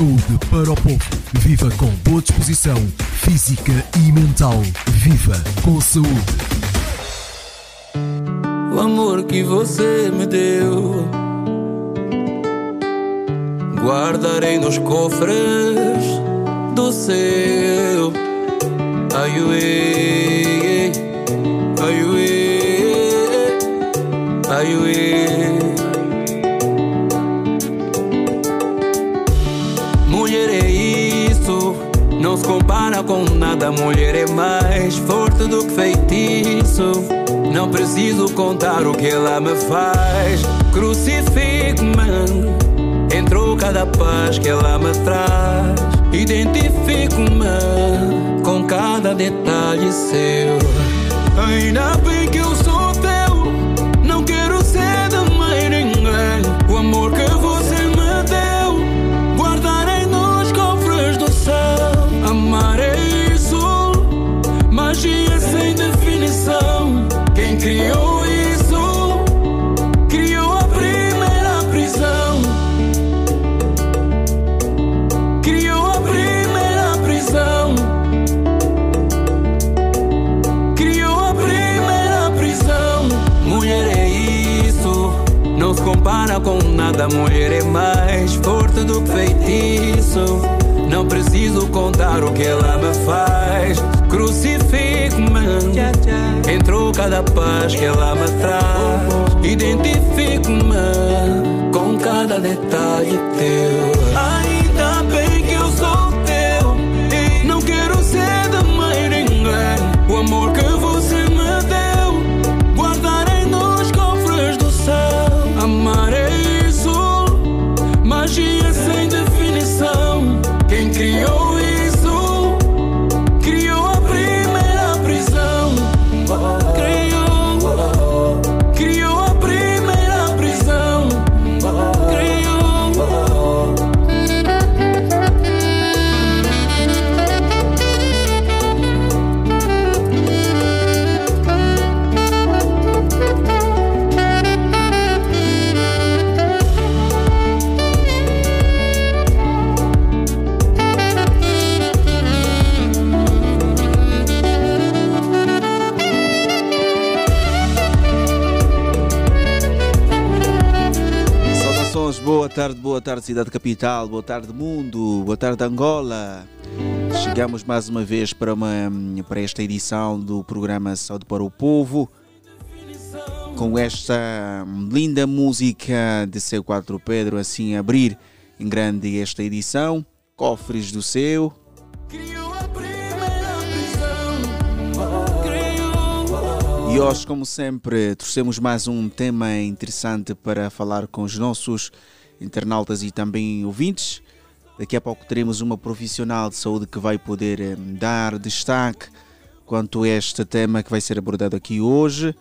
saúde para o povo. Viva com boa disposição física e mental. Viva com saúde. O amor que você me deu, guardarei nos cofres do céu. Uê, ai, não se compara com nada. Mulher é mais forte do que feitiço. Não preciso contar o que ela me faz. Crucifico-me em troca da paz que ela me traz. Identifico-me com cada detalhe seu. Ainda bem que eu sou nada. Mulher é mais forte do que feitiço. Não preciso contar o que ela me faz. Crucifico-me em troca da paz que ela me traz. Identifico-me com cada detalhe teu. Tarde, boa tarde, cidade capital, boa tarde, mundo, boa tarde, Angola. Chegamos mais uma vez para, uma, para esta edição do programa Saúde para o Povo, com esta linda música de seu 4 Pedro, assim abrir em grande esta edição. Cofres do. Criou. E hoje, como sempre, trouxemos mais um tema interessante para falar com os nossos internautas e também ouvintes. Daqui a pouco teremos uma profissional de saúde que vai poder eh, dar destaque quanto a este tema que vai ser abordado aqui hoje.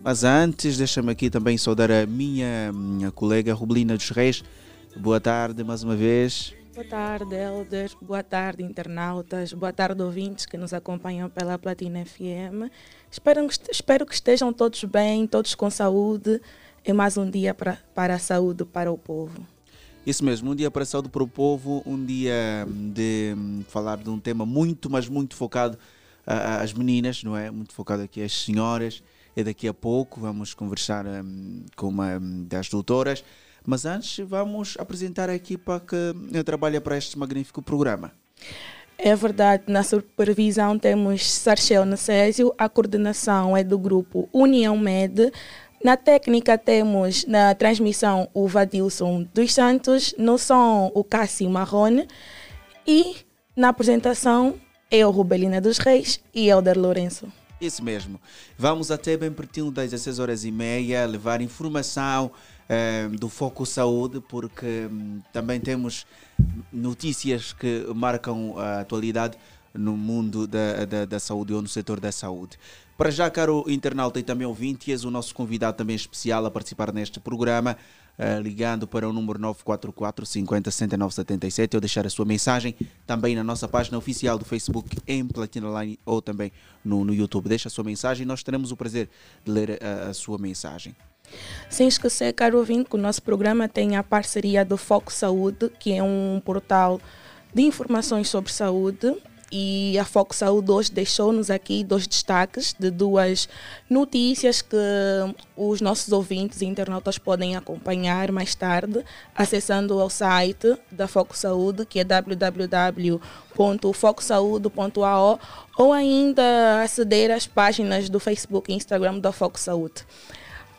Mas antes, deixa-me aqui também saudar a minha, minha colega Rubelina dos Reis. Boa tarde mais uma vez. Boa tarde, Elder. Boa tarde, internautas. Boa tarde, ouvintes que nos acompanham pela Platina FM. Espero, espero que estejam todos bem, todos com saúde. É mais um dia para, para a saúde para o povo. Isso mesmo, um dia para a saúde para o povo, um dia de hum, falar de um tema muito, mas muito focado às meninas, não é? Muito focado aqui às senhoras. E daqui a pouco vamos conversar hum, com uma hum, das doutoras. Mas antes vamos apresentar a equipa que eh, trabalha para este magnífico programa. É verdade, na supervisão temos Sarchel Necésio, a coordenação é do grupo União Med. Na técnica temos na transmissão o Vadilson dos Santos, no som o Cássio Marrone e na apresentação eu, Rubelina dos Reis e Elder Lourenço. Isso mesmo. Vamos até bem pertinho das 16 horas e meia levar informação eh, do Foco Saúde, porque hum, também temos notícias que marcam a atualidade no mundo da, da, da saúde ou no setor da saúde. Para já, caro internauta e também ouvinte, és o nosso convidado também especial a participar neste programa, eh, ligando para o número 944 50 69 77 ou deixar a sua mensagem também na nossa página oficial do Facebook em Platina Line ou também no, no YouTube. Deixa a sua mensagem e nós teremos o prazer de ler a, a sua mensagem. Sem esquecer, caro ouvinte, que o nosso programa tem a parceria do Foco Saúde, que é um portal de informações sobre saúde. E a Foco Saúde hoje deixou-nos aqui dois destaques de duas notícias que os nossos ouvintes e internautas podem acompanhar mais tarde, acessando o site da Foco Saúde, que é www.focosaude.ao, ou ainda aceder às páginas do Facebook e Instagram da Foco Saúde.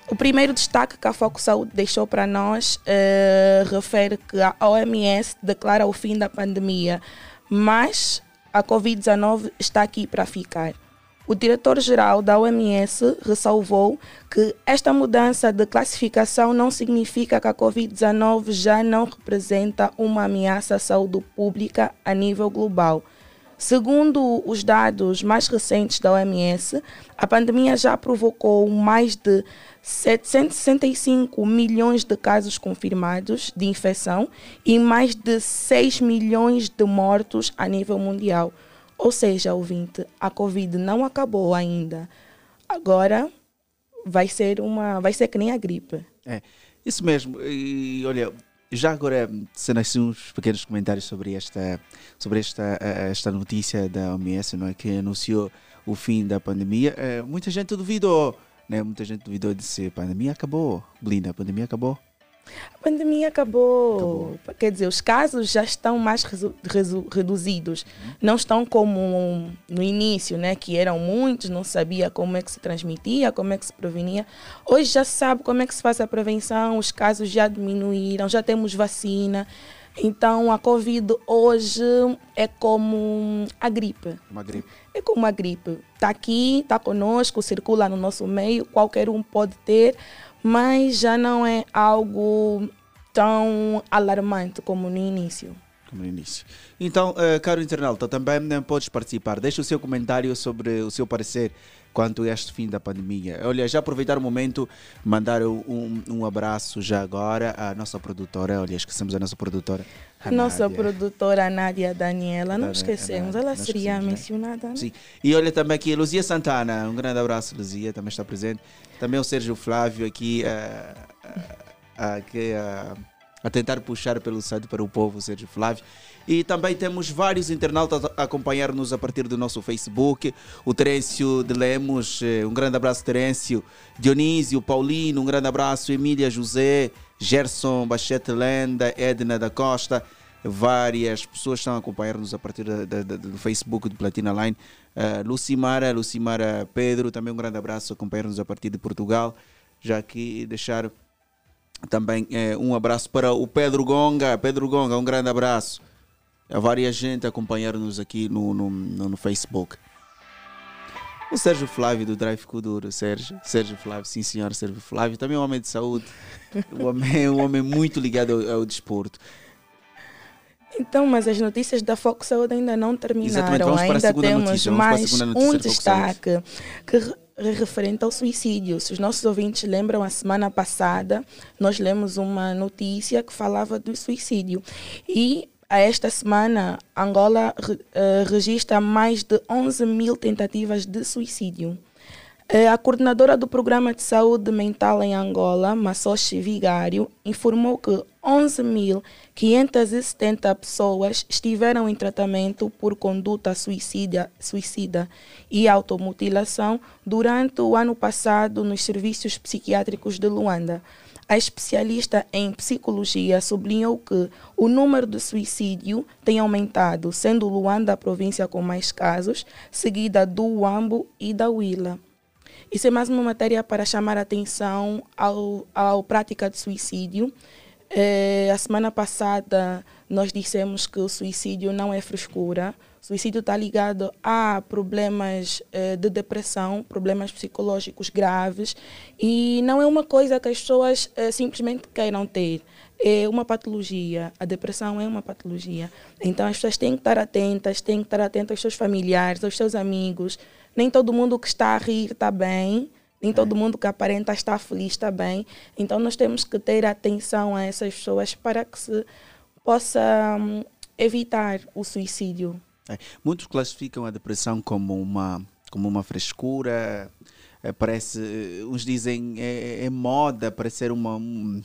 O primeiro destaque que a Foco Saúde deixou para nós eh, refere que a OMS declara o fim da pandemia, mas a Covid-19 está aqui para ficar. O diretor-geral da OMS ressalvou que esta mudança de classificação não significa que a Covid-19 já não representa uma ameaça à saúde pública a nível global. Segundo os dados mais recentes da OMS, a pandemia já provocou mais de 765 milhões de casos confirmados de infecção e mais de 6 milhões de mortos a nível mundial. Ou seja, ouvinte, a Covid não acabou ainda. Agora vai ser uma, vai ser que nem a gripe. É, isso mesmo. E olha, já agora, sendo assim uns pequenos comentários sobre esta, sobre esta, eh, esta notícia da OMS, não é, que anunciou o fim da pandemia, é, muita gente duvidou, né? Muita gente duvidou de se a pandemia acabou. Blinda, a pandemia acabou. A pandemia acabou. acabou. Quer dizer, os casos já estão mais reduzidos. Não estão como no início, né? Que eram muitos, não sabia como é que se transmitia, como é que se prevenia. Hoje já sabe como é que se faz a prevenção, os casos já diminuíram, já temos vacina. Então a Covid hoje é como a gripe. Uma gripe. É como uma gripe. Está aqui, está conosco, circula no nosso meio, qualquer um pode ter mas já não é algo tão alarmante como no início. Como no início. Então, uh, caro internauta, também né, podes participar. Deixa o seu comentário sobre o seu parecer quanto a este fim da pandemia. Olha, já aproveitar o momento, mandar um, um abraço já agora à nossa produtora. Olha, esquecemos a nossa produtora. A, nossa Nádia. produtora Nádia Daniela, não esquecemos, ela seria né? mencionada. Né? Sim. E olha também aqui, Luzia Santana, um grande abraço, Luzia, também está presente. Também o Sérgio Flávio aqui, uh, uh, uh, a tentar puxar pelo site para o povo, Sérgio Flávio. E também temos vários internautas a acompanhar-nos a partir do nosso Facebook. O Terêncio de Lemos, eh, um grande abraço, Terêncio. Dionísio, Paulino, um grande abraço. Emília José, Gerson Bachete Lenda, Edna da Costa. Várias pessoas estão a acompanhar-nos a partir do Facebook do Platina Line. Uh, Lucimara, Lucimara Pedro, também um grande abraço, acompanhar-nos a partir de Portugal. Já aqui deixar também eh, um abraço para o Pedro Gonga. Pedro Gonga, um grande abraço. Há várias gente acompanhando-nos aqui no, no, no, no, Facebook. O Sérgio Flávio do Drive Kuduro, Sérgio, Sérgio Flávio, sim senhor, Sérgio Flávio, também é um homem de saúde, um homem, um homem muito ligado ao, ao desporto. Então, mas as notícias da Foco Saúde ainda não terminaram. Ainda temos notícia, mais um destaque que é referente ao suicídio. Se os nossos ouvintes lembram, a semana passada nós lemos uma notícia que falava do suicídio. E a esta semana, Angola uh, registra mais de 11 mil tentativas de suicídio. Uh, a coordenadora do Programa de Saúde Mental em Angola, Massoshi Vigário, informou que 11.570 pessoas estiveram em tratamento por conduta suicida, suicida e automutilação durante o ano passado nos serviços psiquiátricos de Luanda. A especialista em psicologia sublinhou que o número de suicídio tem aumentado, sendo Luanda a província com mais casos, seguida do Uambo e da Huila. Isso é mais uma matéria para chamar a atenção ao, ao prática de suicídio. É, a semana passada nós dissemos que o suicídio não é frescura, suicídio está ligado a problemas eh, de depressão, problemas psicológicos graves e não é uma coisa que as pessoas eh, simplesmente queiram ter. É uma patologia. A depressão é uma patologia. Então as pessoas têm que estar atentas, têm que estar atentas aos seus familiares, aos seus amigos. Nem todo mundo que está a rir está bem. Nem todo mundo que aparenta estar feliz está bem. Então nós temos que ter atenção a essas pessoas para que se possa hum, evitar o suicídio. É. Muitos classificam a depressão como uma, como uma frescura, eh, parece, eh, uns dizem é, é moda, parece ser uma, um,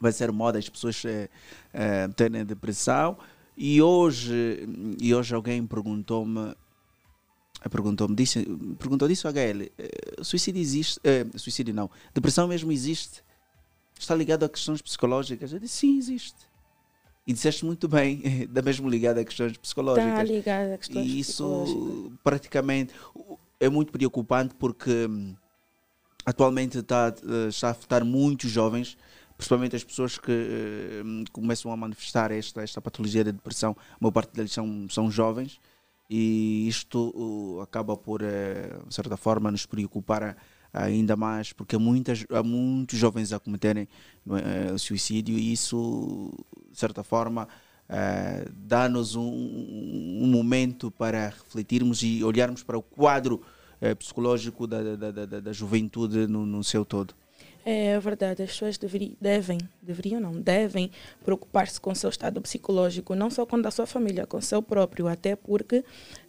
vai ser moda as pessoas eh, terem depressão. E hoje, e hoje alguém perguntou-me, perguntou-me, disse, perguntou disso a HL, suicídio existe, suicídio não, depressão mesmo existe? Está ligado a questões psicológicas? Eu disse, sim, existe. E disseste muito bem, da mesmo ligado a questões psicológicas. Está ligado a questões E isso praticamente é muito preocupante porque hum, atualmente está, eh, está a afetar muitos jovens, principalmente as pessoas que eh, começam a manifestar esta, esta patologia da depressão. A maior parte deles são, são jovens e isto uh, acaba por, eh, de certa forma, nos preocupar a- ainda mais porque há, muitas, há muitos jovens a cometerem eh, suicídio e isso, de certa forma, eh, dá-nos um, um momento para refletirmos e olharmos para o quadro eh, psicológico da, da, da, da- juventude no, no seu todo. É verdade, as pessoas deveri, devem, deveriam não, devem preocupar-se com o seu estado psicológico, não só com da sua família, com o seu próprio, até porque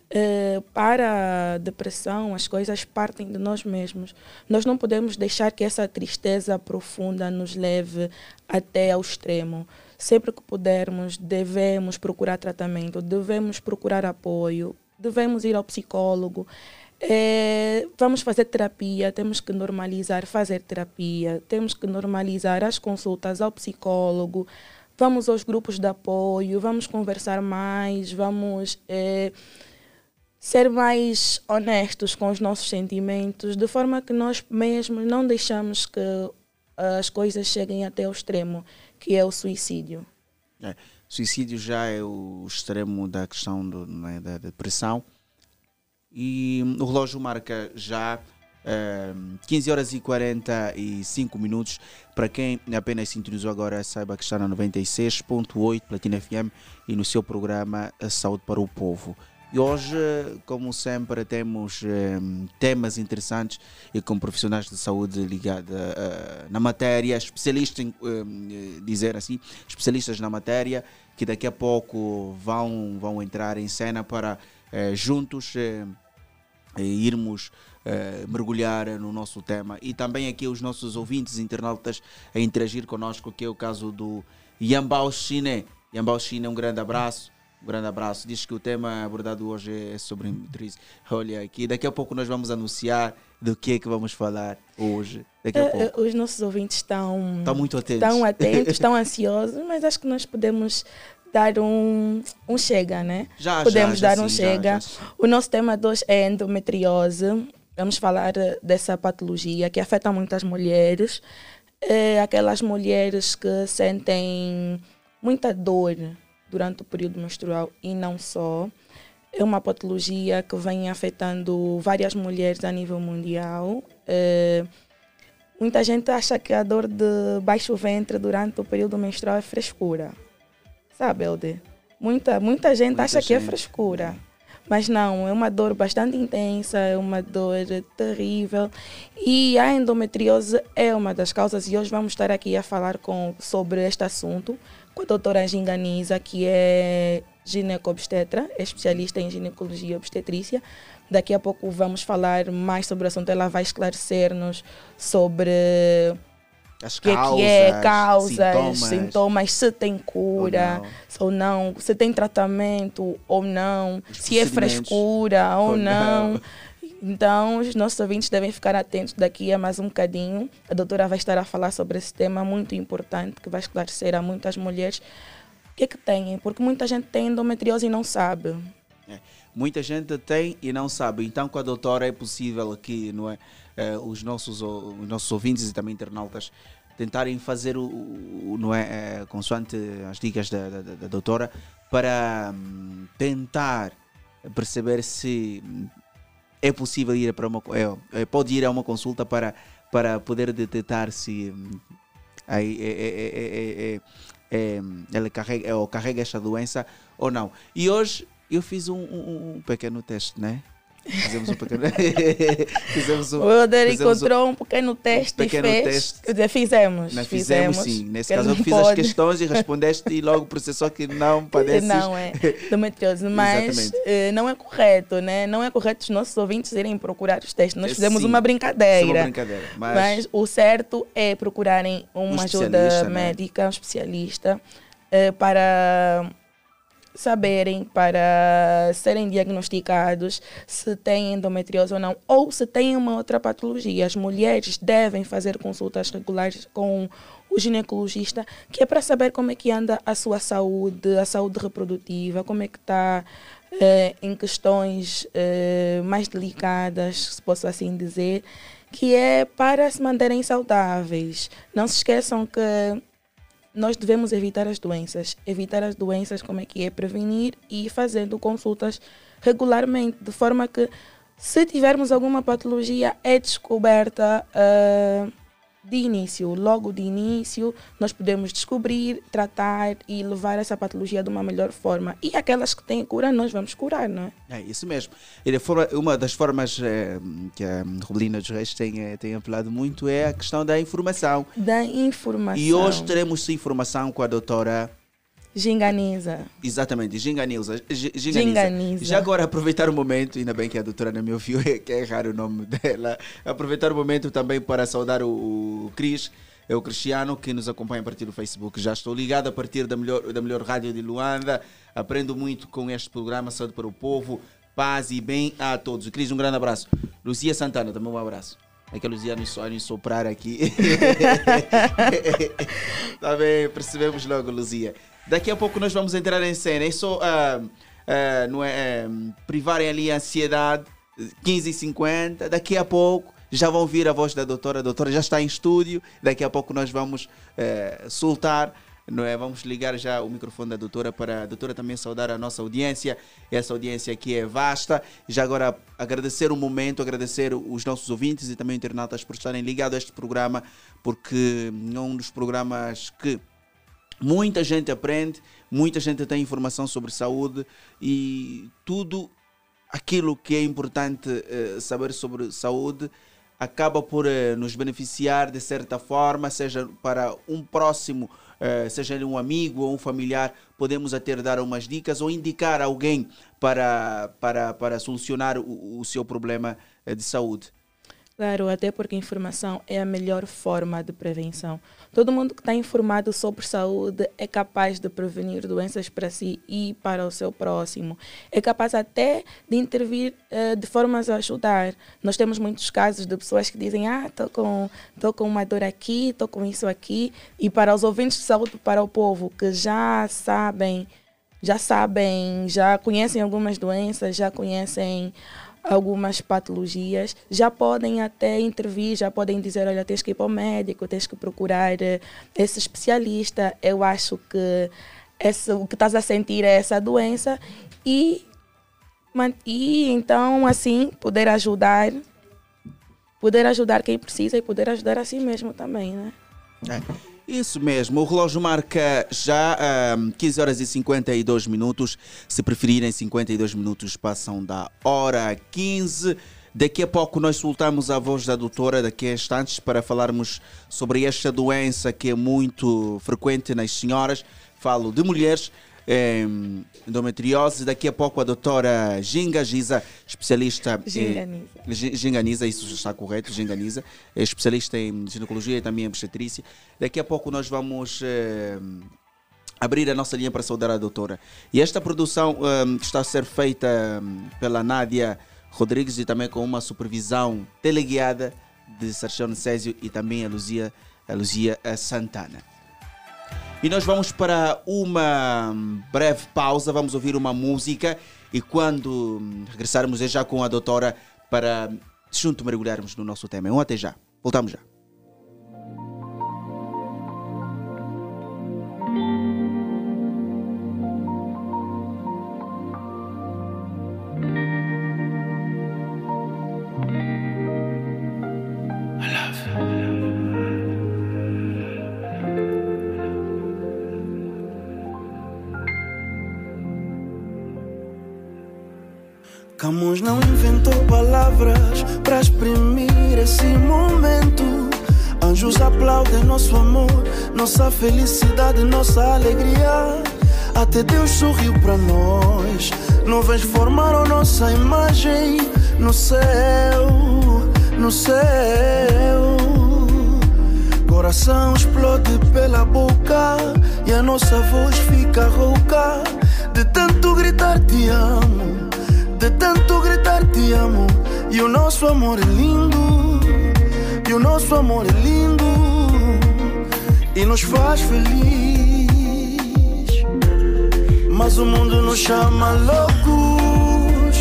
eh, para a depressão as coisas partem de nós mesmos. Nós não podemos deixar que essa tristeza profunda nos leve até ao extremo. Sempre que pudermos, devemos procurar tratamento, devemos procurar apoio, devemos ir ao psicólogo. É, vamos fazer terapia, temos que normalizar fazer terapia, temos que normalizar as consultas ao psicólogo, vamos aos grupos de apoio, vamos conversar mais, vamos é, ser mais honestos com os nossos sentimentos, de forma que nós mesmos não deixamos que as coisas cheguem até ao extremo, que é o suicídio. É, suicídio já é o extremo da questão do, né, da depressão. E hum, o relógio marca já eh, 15 horas e 45 minutos. Para quem apenas sintonizou agora, saiba que está na 96.8 Platina FM e no seu programa Saúde para o Povo. E hoje, como sempre, temos eh, temas interessantes e com profissionais de saúde ligados eh, na matéria, especialistas, em, eh, dizer assim, especialistas na matéria, que daqui a pouco vão, vão entrar em cena para eh, juntos eh, irmos mergulhar no nosso tema. E também aqui os nossos ouvintes internautas a interagir conosco, que é o caso do Yambao Chine. Yambao Chine, um grande abraço. Um grande abraço. Diz que o tema abordado hoje é sobre metriz. Olha aqui, daqui a pouco nós vamos anunciar do que é que vamos falar hoje. Daqui a Eh, pouco. eh, Os nossos ouvintes estão, Estão muito atentos. estão atentos, estão ansiosos, mas acho que nós podemos dar um, um chega, né? Já, podemos já, já dar um sim, chega. já. O nosso tema de hoje é endometriose. Vamos falar eh, dessa patologia que afeta muitas mulheres. Eh, aquelas mulheres que sentem muita dor durante o período menstrual e não só. É uma patologia que vem afetando várias mulheres a nível mundial. Eh, muita gente acha que a dor de baixo ventre durante o período menstrual é frescura. Sabe, Elde? Muita, muita gente Muita acha que é gente, frescura. Mas não, é uma dor bastante intensa, é uma dor terrível. E a endometriose é uma das causas, e hoje vamos estar aqui a falar com, sobre este assunto com a doutora Anginga Nisa, que é ginecobstetra, é especialista em ginecologia e obstetrícia. Daqui a pouco vamos falar mais sobre o assunto, ela vai esclarecer-nos sobre As o que é que é, causas, sintomas, se tem cura Ou ou não, se tem tratamento ou não, Os se é frescura ou, Ou não. não. Então, os nossos ouvintes devem ficar atentos daqui a mais um bocadinho. A doutora vai estar a falar sobre esse tema muito importante que vai esclarecer a muitas mulheres o que é que têm, porque muita gente tem endometriose e não sabe. É. Muita gente tem e não sabe. Então, com a doutora é possível aqui, não é? Eh, os, nossos, os nossos ouvintes e também internautas tentarem fazer o, o- não é? Eh, consoante as dicas da, da, da doutora para hum, tentar perceber se é possível ir para uma é, é, pode ir a uma consulta para para poder detectar se hum, aí é, é, é, é, ela carrega ou carrega esta doença ou não. E hoje eu fiz um, um- um pequeno teste, né? Fizemos um pequeno. fizemos um, O Helder fizemos encontrou um pequeno teste pequeno e fez. teste. Quer dizer, fizemos. Não, fizemos, sim. Nesse caso, eu fiz as pode. questões e respondeste e logo processou que não padece. Não é endometriose, mas eh, não é correto, né? Não é correto os nossos ouvintes irem procurar os testes. Nós Eh, fizemos sim. uma é brincadeira. uma brincadeira. Mas, Mas o certo é procurarem uma ajuda né? médica, um especialista, eh, para saberem, para serem diagnosticados se têm endometriose ou não, ou se têm uma outra patologia. As mulheres devem fazer consultas regulares com o ginecologista, que é para saber como é que anda a sua saúde, a saúde reprodutiva, como é que está eh, em questões eh, mais delicadas, se posso assim dizer, que é para se manterem saudáveis. Não se esqueçam que nós devemos evitar as doenças. Evitar as doenças, como é que é? Prevenir e fazendo consultas regularmente, de forma que, se tivermos alguma patologia, é descoberta ah, de início. Logo de início, nós podemos descobrir, tratar e levar essa patologia de uma melhor forma. E aquelas que têm cura, nós vamos curar, não é? É isso mesmo. Uma das formas eh, que a Rubelina dos Reis tem, eh, tem apelado muito é a questão da informação. Da informação. E hoje teremos informação com a doutora, Ginganiza. exatamente, Ginganilza. Gi- Ginganiza. Ginganiza. Já agora aproveitar o momento, ainda bem que a doutora não me ouviu, que é raro o nome dela. Aproveitar o momento também para saudar o, o Cris, é o Cristiano, que nos acompanha a partir do Facebook. Já estou ligado a partir da melhor, da melhor rádio de Luanda. Aprendo muito com este programa, Saúde para o Povo. Paz e bem a todos. Cris, um grande abraço. Luzia Santana, também um abraço. É que a Luzia nos nos soprar aqui. Tá bem, percebemos logo, Luzia. Daqui a pouco nós vamos entrar em cena. É só ah, ah, não é, ah, privarem ali a ansiedade. 15 e 50 Daqui a pouco já vão ouvir a voz da doutora. A doutora já está em estúdio. Daqui a pouco nós vamos eh, soltar. Não é? Vamos ligar já o microfone da doutora para a doutora também saudar a nossa audiência. Essa audiência aqui é vasta. Já agora agradecer o momento, agradecer os nossos ouvintes e também internautas por estarem ligados a este programa, porque é um dos programas que muita gente aprende, muita gente tem informação sobre saúde e tudo aquilo que é importante eh, saber sobre saúde acaba por eh, nos beneficiar de certa forma, seja para um próximo, eh, seja ele um amigo ou um familiar, podemos até dar umas dicas ou indicar alguém para, para, para solucionar o, o seu problema de saúde. Claro, até porque a informação é a melhor forma de prevenção. Todo mundo que está informado sobre saúde é capaz de prevenir doenças para si e para o seu próximo. É capaz até de intervir eh, de formas a ajudar. Nós temos muitos casos de pessoas que dizem: Ah, estou com, tô com uma dor aqui, estou com isso aqui. E para os ouvintes de saúde, para o povo que já sabem, já sabem, já conhecem algumas doenças, já conhecem algumas patologias, já podem até intervir, já podem dizer, olha, tens que ir para o médico, tens que procurar eh, esse especialista. Eu acho que esse, o que estás a sentir é essa doença e, e então assim poder ajudar, poder ajudar quem precisa e poder ajudar a si mesmo também, né? É, isso mesmo, o relógio marca já ahm, 15 horas e 52 minutos. Se preferirem, 52 minutos passam da hora 15. Daqui a pouco nós soltamos a voz da doutora daqui a instantes para falarmos sobre esta doença que é muito frequente nas senhoras. Falo de mulheres, em endometriose. Daqui a pouco a doutora Ginga Giza, especialista Ginganiza. Gi- Ginganiza, isso está correto, Ginganiza, é especialista em ginecologia e também em obstetrícia. Daqui a pouco nós vamos eh, abrir a nossa linha para saudar a doutora. E esta produção eh, está a ser feita hum, pela Nádia Rodrigues e também com uma supervisão teleguiada de Sarchão Césio e também a Luzia, a Luzia eh, Santana. E nós vamos para uma breve pausa, vamos ouvir uma música e quando regressarmos é já com a doutora para junto mergulharmos no nosso tema. Um até já. Voltamos já. Nossa alegria. Até Deus sorriu para nós. Nuvens formaram nossa imagem no céu, no céu. Coração explode pela boca e a nossa voz fica rouca de tanto gritar te amo, de tanto gritar te amo. E o nosso amor é lindo, e o nosso amor é lindo e nos faz feliz. Mas o mundo nos chama loucos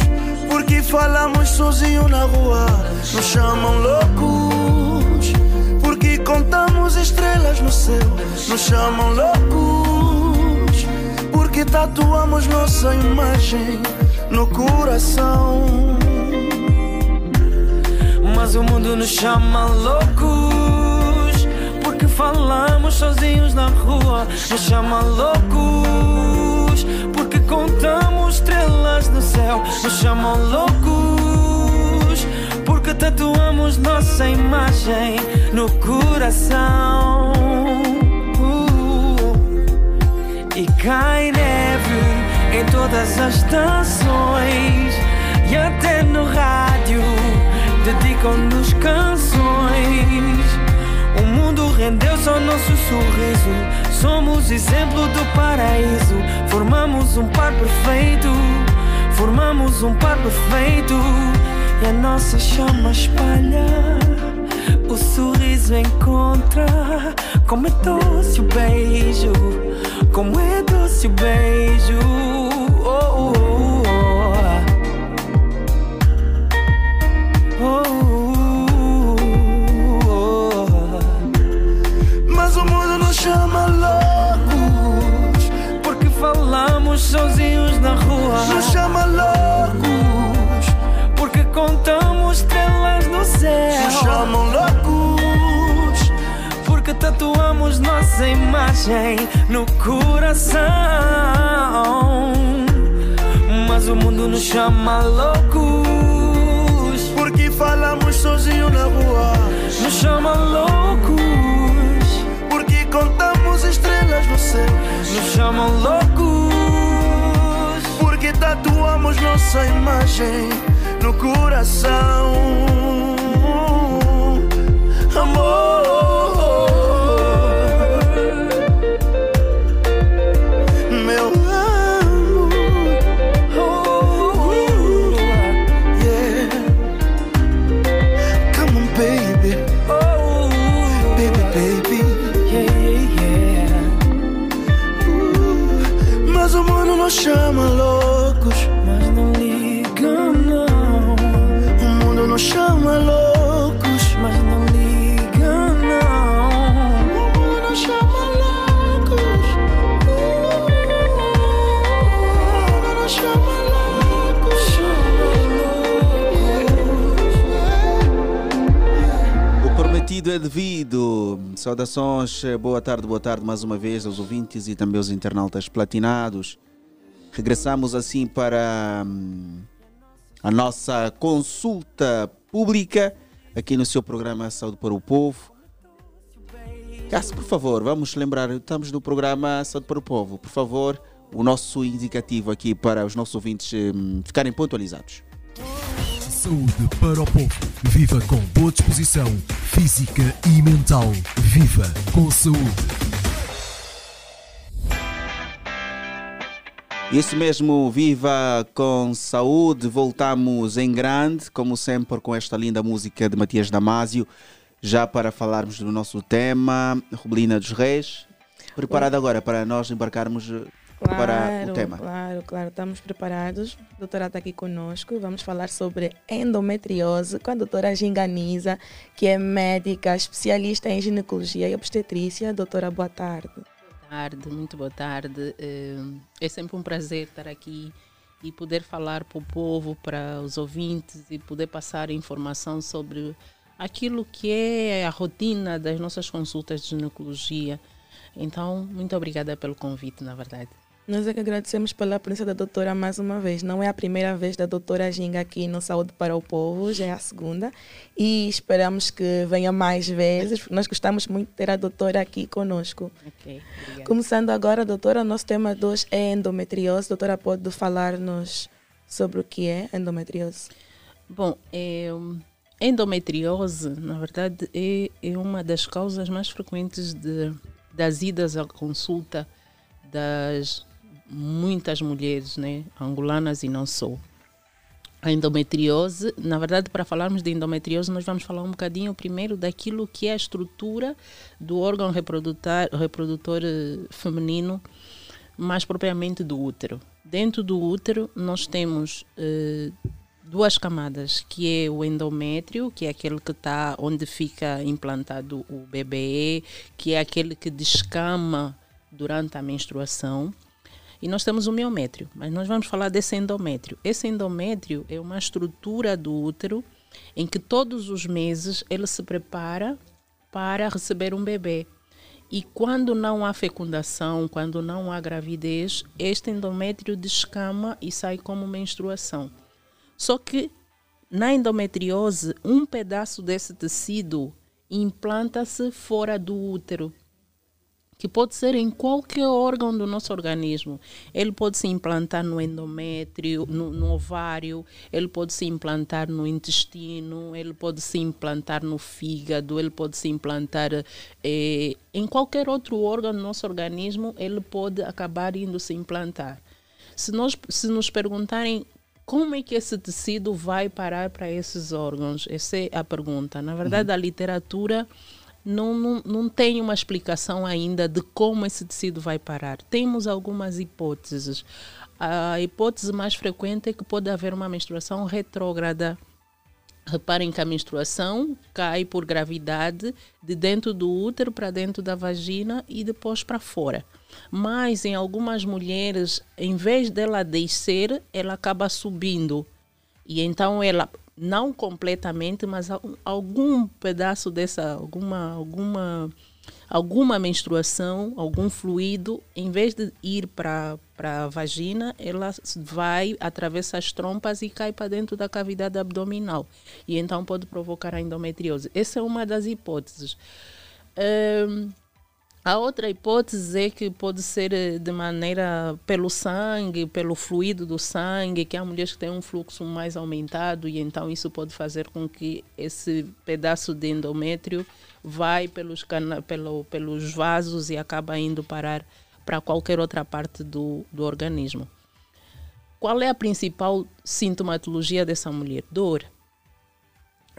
porque falamos sozinho na rua. Nos chamam loucos porque contamos estrelas no céu. Nos chamam loucos porque tatuamos nossa imagem no coração. Mas o mundo nos chama loucos porque falamos sozinhos na rua. Nos chama loucos estrelas no céu. Nos chamam loucos porque tatuamos nossa imagem no coração. Uh, e cai neve em todas as estações e até no rádio dedicam-nos canções. O mundo rendeu-se ao nosso sorriso. Somos exemplo do paraíso. Formamos um par perfeito. Formamos um par perfeito. E a nossa chama espalha. O sorriso encontra. Como é doce o beijo. Como é doce o beijo. Chama loucos Porque falamos sozinho na rua Nos chama loucos porque contamos estrelas no céu. Nos chamam loucos, porque tatuamos nossa imagem no coração. Saudações, boa tarde, boa tarde mais uma vez aos ouvintes e também aos internautas platinados. Regressamos assim para hum, a nossa consulta pública aqui no seu programa Saúde para o Povo. Cássio, por favor, vamos lembrar, estamos no programa Saúde para o Povo. Por favor, o nosso indicativo aqui para os nossos ouvintes hum, ficarem pontualizados. Saúde para o povo. Viva com boa disposição física e mental. Viva com saúde. Isso mesmo, viva com saúde. Voltamos em grande, como sempre, com esta linda música de Matias Damasio, já para falarmos do nosso tema, Rubelina dos Reis. Preparado agora para nós embarcarmos eh, para o tema. Claro, claro, estamos preparados. A doutora está aqui conosco. Vamos falar sobre endometriose com a doutora Ginganiza, que é médica, especialista em ginecologia e obstetrícia. Doutora, boa tarde. Boa tarde, muito boa tarde. Eh, É sempre um prazer estar aqui e poder falar para o povo, para os ouvintes e poder passar informação sobre aquilo que é a rotina das nossas consultas de ginecologia. Então, muito obrigada pelo convite, na verdade. Nós é que agradecemos pela presença da doutora mais uma vez. Não é a primeira vez da doutora Ginga aqui no Saúde para o Povo, já é a segunda. E esperamos que venha mais vezes, porque nós gostamos muito de ter a doutora aqui conosco. Ok, obrigada. Começando agora, doutora, nosso tema de hoje é endometriose. Doutora, pode falar-nos sobre o que é endometriose? Bom, é, endometriose, na verdade, é, é uma das causas mais frequentes de, das idas à consulta das muitas mulheres, né, angolanas e não só. A endometriose, na verdade, para falarmos de endometriose, nós vamos falar um bocadinho primeiro daquilo que é a estrutura do órgão reprodutor, reprodutor eh, feminino, mais propriamente do útero. Dentro do útero, nós temos eh, duas camadas, que é o endométrio, que é aquele que está onde fica implantado o bebê, que é aquele que descama durante a menstruação e nós temos o miométrio, mas nós vamos falar desse endométrio. Esse endométrio é uma estrutura do útero em que todos os meses ele se prepara para receber um bebê. E quando não há fecundação, quando não há gravidez, este endométrio descama e sai como menstruação. Só que na endometriose, um pedaço desse tecido implanta-se fora do útero que pode ser em qualquer órgão do nosso organismo. Ele pode se implantar no endométrio, no, no, ovário, ele pode se implantar no intestino, ele pode se implantar no fígado, ele pode se implantar eh, em qualquer outro órgão do nosso organismo, ele pode acabar indo se implantar. Se, nós, se nos perguntarem como é que esse tecido vai parar para esses órgãos, essa é a pergunta. Na verdade, uhum. a literatura não, não, não tem uma explicação ainda de como esse tecido vai parar. Temos algumas hipóteses. A hipótese mais frequente é que pode haver uma menstruação retrógrada. Reparem que a menstruação cai por gravidade de dentro do útero para dentro da vagina e depois para fora. Mas em algumas mulheres, em vez dela descer, ela acaba subindo. E então ela não completamente, mas algum pedaço dessa, alguma, alguma, alguma menstruação, algum fluido, em vez de ir para a vagina, ela vai, atravessa as trompas e cai para dentro da cavidade abdominal. E então pode provocar a endometriose. Essa é uma das hipóteses. Um, a outra hipótese é que pode ser eh, de maneira pelo sangue, pelo fluido do sangue, que há mulheres que têm um fluxo mais aumentado e então isso pode fazer com que esse pedaço de endométrio vai pelos, pelo, pelos vasos e acaba indo parar para qualquer outra parte do, do organismo. Qual é a principal sintomatologia dessa mulher? Dor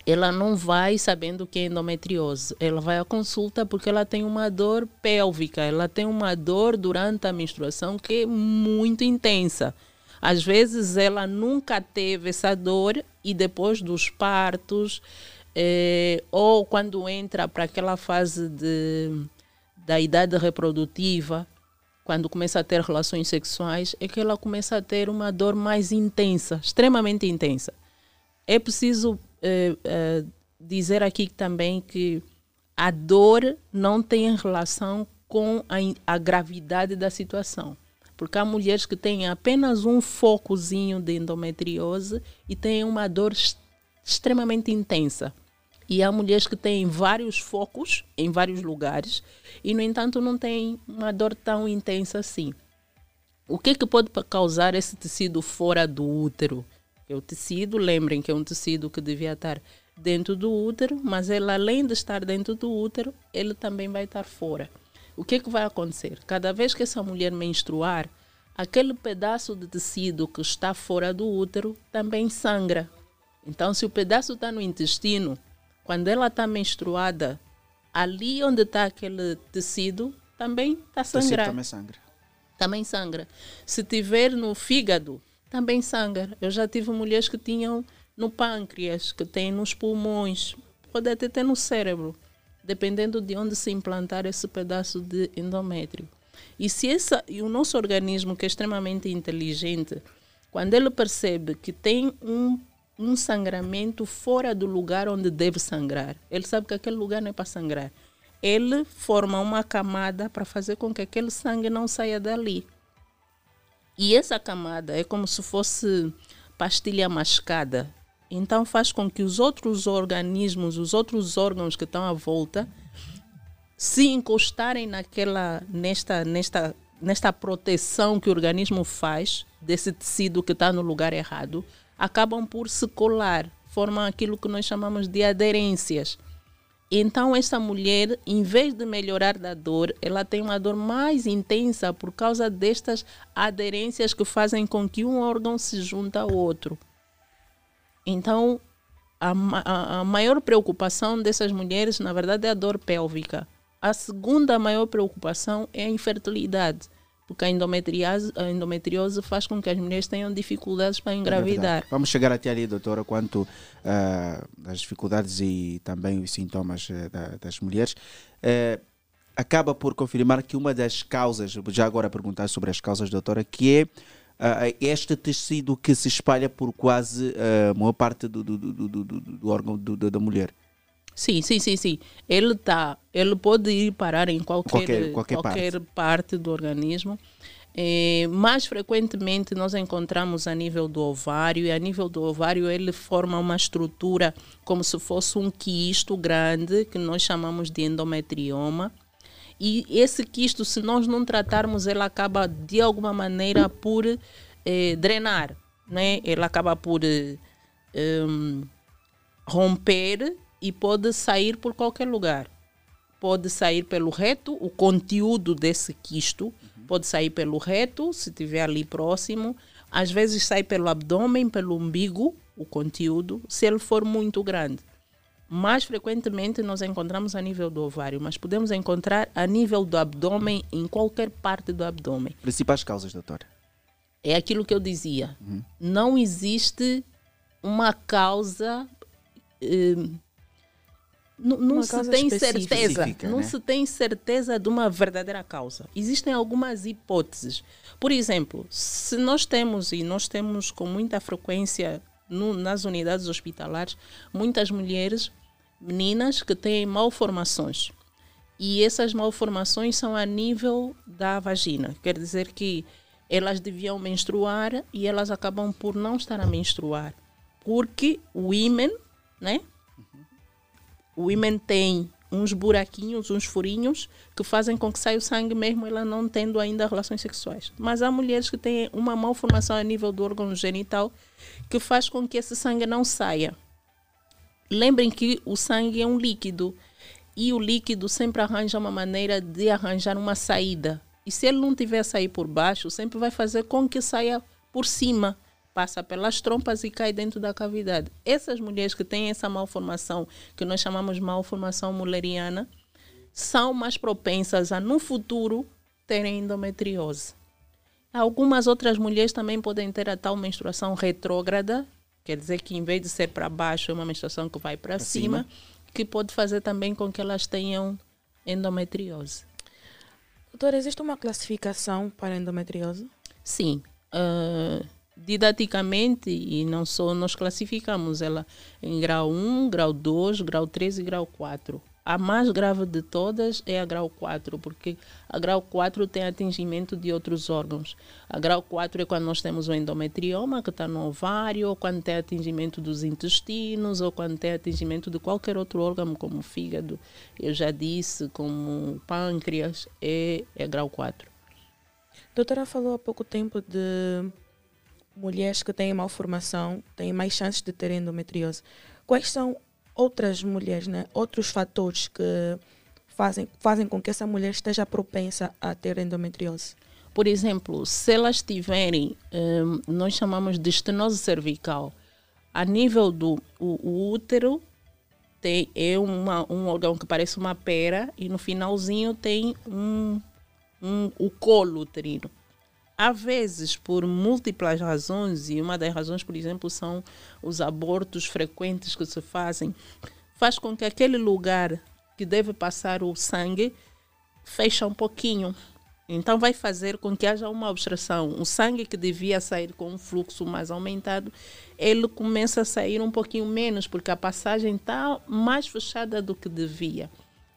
ela não vai sabendo que é endometriose. Ela vai à consulta porque ela tem uma dor pélvica, ela tem uma dor durante a menstruação que é muito intensa. Às vezes ela nunca teve essa dor e depois dos partos, eh, ou quando entra para aquela fase de, da idade reprodutiva, quando começa a ter relações sexuais, é que ela começa a ter uma dor mais intensa, extremamente intensa. É preciso uh, dizer aqui também que a dor não tem relação com a, a, gravidade da situação. Porque há mulheres que têm apenas um focozinho de endometriose e têm uma dor extremamente intensa. E há mulheres que têm vários focos em vários lugares e, no entanto, não têm uma dor tão intensa assim. O que, que pode causar esse tecido fora do útero? É o tecido, lembrem que é um tecido que devia estar dentro do útero, mas ele além de estar dentro do útero, ele também vai estar fora. O que, é que vai acontecer? Cada vez que essa mulher menstruar, aquele pedaço de tecido que está fora do útero também sangra. Então, se o pedaço está no intestino, quando ela está menstruada, ali onde está aquele tecido também está sangrando. Também sangra. Também sangra. Se tiver no fígado, também sangra. Eu já tive mulheres que tinham no pâncreas, que têm nos pulmões, pode até ter no cérebro, dependendo de onde se implantar esse pedaço de endométrio. E se essa, e o nosso organismo, que é extremamente inteligente, quando ele percebe que tem um, um sangramento fora do lugar onde deve sangrar, ele sabe que aquele lugar não é para sangrar. Ele forma uma camada para fazer com que aquele sangue não saia dali. E essa camada é como se fosse pastilha mascada. Então faz com que os outros organismos, os outros órgãos que estão à volta, se encostarem naquela, nesta, nesta, nesta proteção que o organismo faz desse tecido que está no lugar errado, acabam por se colar, formam aquilo que nós chamamos de aderências. Então, essa mulher, em vez de melhorar da dor, ela tem uma dor mais intensa por causa destas aderências que fazem com que um órgão se junte ao outro. Então, a, a, a maior preocupação dessas mulheres, na verdade, é a dor pélvica. A segunda maior preocupação é a infertilidade porque a endometriose, a endometriose faz com que as mulheres tenham dificuldades para engravidar. É Vamos chegar até ali, doutora, quanto uh, as dificuldades e também os sintomas uh, da, das mulheres. Uh, acaba por confirmar que uma das causas, já agora perguntar sobre as causas, doutora, que é este tecido que se espalha por quase a maior parte do, do, do, do órgão da mulher. Sim, sim, sim, sim. Ele tá, ele pode ir parar em qualquer, qualquer, qualquer, qualquer parte. parte. do organismo. É, mais frequentemente nós encontramos a nível do ovário e a nível do ovário ele forma uma estrutura como se fosse um quisto grande que nós chamamos de endometrioma. E esse quisto, se nós não tratarmos, ele acaba de alguma maneira por eh, drenar, né? Ele acaba por eh, um, romper e pode sair por qualquer lugar. Pode sair pelo reto, o conteúdo desse quisto uhum. pode sair pelo reto, se estiver ali próximo. Às vezes sai pelo abdômen, pelo umbigo, o conteúdo, se ele for muito grande. Mais frequentemente nós encontramos a nível do ovário, mas podemos encontrar a nível do abdômen, em qualquer parte do abdômen. Principais causas, doutora? É aquilo que eu dizia. Uhum. Não existe uma causa. Eh, não, não se tem certeza, não né? se tem certeza de uma verdadeira causa. Existem algumas hipóteses. Por exemplo, se nós temos e nós temos com muita frequência no, nas unidades hospitalares muitas mulheres, meninas que têm malformações. E essas malformações são a nível da vagina. Quer dizer que elas deviam menstruar e elas acabam por não estar a menstruar. Porque o ímen, né? O ímã tem uns buraquinhos, uns furinhos que fazem com que saia o sangue mesmo ela não tendo ainda relações sexuais. Mas há mulheres que têm uma malformação a nível do órgão genital que faz com que esse sangue não saia. Lembrem que o sangue é um líquido e o líquido sempre arranja uma maneira de arranjar uma saída. E se ele não tiver sair por baixo, sempre vai fazer com que saia por cima passa pelas trompas e cai dentro da cavidade. Essas mulheres que têm essa malformação, que nós chamamos malformação mulleriana, são mais propensas a, no futuro, terem endometriose. Algumas outras mulheres também podem ter a tal menstruação retrógrada, quer dizer que em vez de ser para baixo, é uma menstruação que vai para cima, cima, que pode fazer também com que elas tenham endometriose. Doutora, existe uma classificação para endometriose? Sim. Uh, didaticamente, e não só nós classificamos ela em grau 1, grau 2, grau 3 e grau 4. A mais grave de todas é a grau 4, porque a grau 4 tem atingimento de outros órgãos. A grau 4 é quando nós temos o endometrioma, que está no ovário, ou quando tem atingimento dos intestinos, ou quando tem atingimento de qualquer outro órgão, como o fígado, eu já disse, como pâncreas, é, é grau 4. A doutora falou há pouco tempo de mulheres que têm malformação têm mais chances de ter endometriose. Quais são outras mulheres, né? outros fatores que fazem, fazem com que essa mulher esteja propensa a ter endometriose? Por exemplo, se elas tiverem, um, nós chamamos de estenose cervical, a nível do o, útero, tem, é uma, um órgão que parece uma pera e no finalzinho tem um, um, o colo uterino. Às vezes, por múltiplas razões, e uma das razões, por exemplo, são os abortos frequentes que se fazem, faz com que aquele lugar que deve passar o sangue feche um pouquinho. Então, vai fazer com que haja uma obstrução. O sangue que devia sair com um fluxo mais aumentado, ele começa a sair um pouquinho menos, porque a passagem está mais fechada do que devia.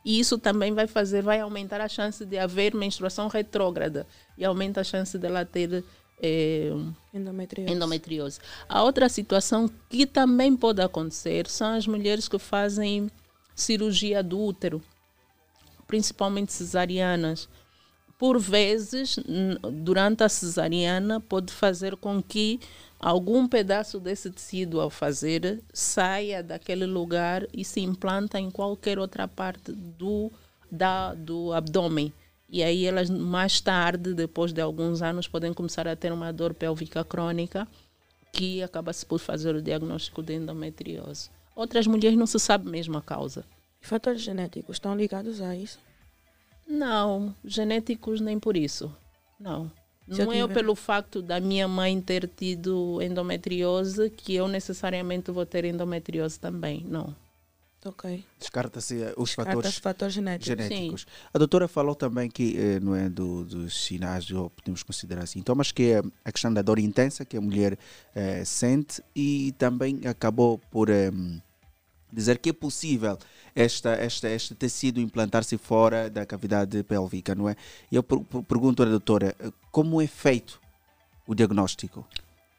E isso também vai fazer, vai aumentar a chance de haver menstruação retrógrada e aumenta a chance dela ter é, Endometriose. endometriose. A outra situação que também pode acontecer são as mulheres que fazem cirurgia do útero, principalmente cesarianas. Por vezes, durante a cesariana, pode fazer com que algum pedaço desse tecido, ao fazer, saia daquele lugar e se implanta em qualquer outra parte do, da, do abdômen. E aí elas mais tarde, depois de alguns anos, podem começar a ter uma dor pélvica crônica que acaba-se por fazer o diagnóstico de endometriose. Outras mulheres não se sabe mesmo a causa. Fatores genéticos estão ligados a isso? Não, genéticos nem por isso. Não. Não é pelo facto da minha mãe ter tido endometriose que eu necessariamente vou ter endometriose também. Não. Ok. Descarta-se eh, os Cartas fatores fatores genéticos. genéticos. A doutora falou também que eh, não é do, dos sinais, ou podemos considerar sintomas, que é a questão da dor intensa que a mulher eh, sente e também acabou por eh, dizer que é possível esta, esta, este tecido implantar-se fora da cavidade pélvica, não é? E eu per- per- pergunto à doutora, como é feito o diagnóstico?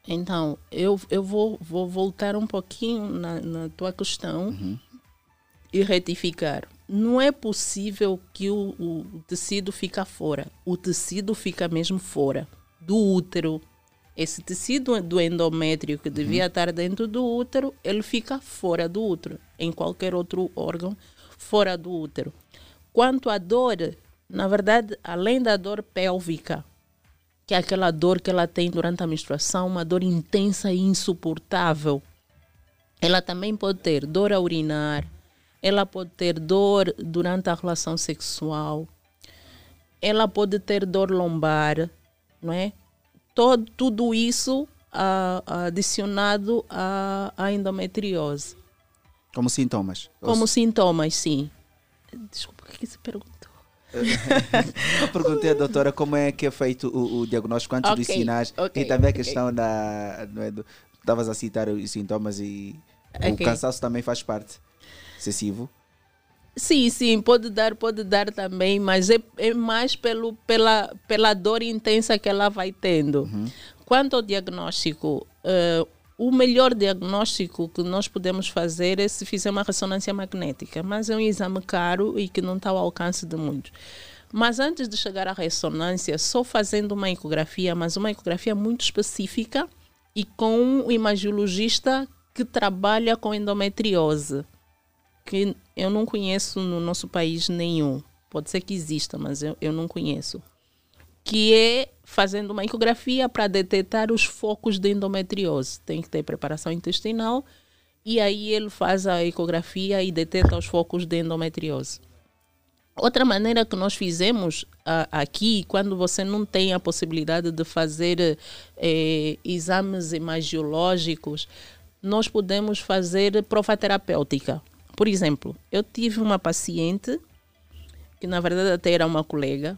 Então, eu, eu vou, vou voltar um pouquinho na, na tua questão e retificar. Não é possível que o, o tecido fica fora. O tecido fica mesmo fora do útero. Esse tecido do endométrio que devia estar dentro do útero, ele fica fora do útero, em qualquer outro órgão fora do útero. Quanto à dor, na verdade, além da dor pélvica, que é aquela dor que ela tem durante a menstruação, uma dor intensa e insuportável. Ela também pode ter dor a urinar, ela pode ter dor durante a relação sexual, ela pode ter dor lombar, não é? Todo, tudo isso ah, adicionado à, à endometriose. Como sintomas? Como sintomas, sim. Desculpa, o que que você perguntou? Eu perguntei à doutora como é que é feito o, o diagnóstico antes dos Ok, sinais ok, e também a questão da. Não é, estavas a citar os sintomas e o cansaço também faz parte. Excessivo. Sim, sim, pode dar, pode dar também, mas é, é mais pelo, pela, pela dor intensa que ela vai tendo. Quanto ao diagnóstico, eh, o melhor diagnóstico que nós podemos fazer é se fizer uma ressonância magnética, mas é um exame caro e que não está ao alcance de muitos. Mas antes de chegar à ressonância, só fazendo uma ecografia, mas uma ecografia muito específica e com um imagiologista que trabalha com endometriose que eu não conheço no nosso país nenhum. Pode ser que exista, mas eu, eu não conheço. Que é fazendo uma ecografia para detectar os focos de endometriose. Tem que ter preparação intestinal e aí ele faz a ecografia e detecta os focos de endometriose. Outra maneira que nós fizemos ah, aqui, quando você não tem a possibilidade de fazer eh, exames imagiológicos, nós podemos fazer prova terapêutica. Por exemplo, eu tive uma paciente, que na verdade até era uma colega,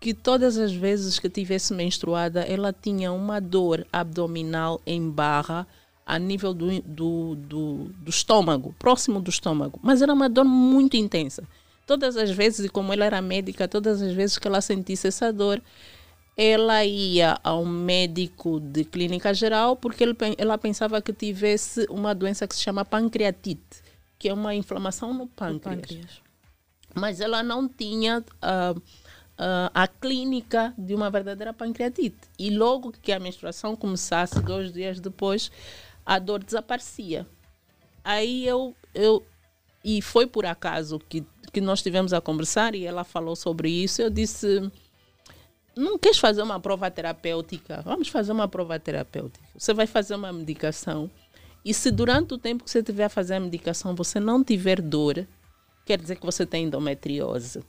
que todas as vezes que tivesse menstruada, ela tinha uma dor abdominal em barra a nível do, do, do, do estômago, próximo do estômago. Mas era uma dor muito intensa. Todas as vezes, e como ela era médica, todas as vezes que ela sentisse essa dor, ela ia ao médico de clínica geral porque ele, ela pensava que tivesse uma doença que se chama pancreatite, que é uma inflamação no pâncreas Pâncreas. mas ela não tinha ah, ah, a clínica de uma verdadeira pancreatite. E logo que a menstruação começasse, dois dias depois, a dor desaparecia. Aí eu, eu e foi por acaso que, que nós tivemos a conversar e ela falou sobre isso. Eu disse: Não queres fazer uma prova terapêutica? Vamos fazer uma prova terapêutica. Você vai fazer uma medicação. E se durante o tempo que você estiver fazer a medicação você não tiver dor, quer dizer que você tem endometriose.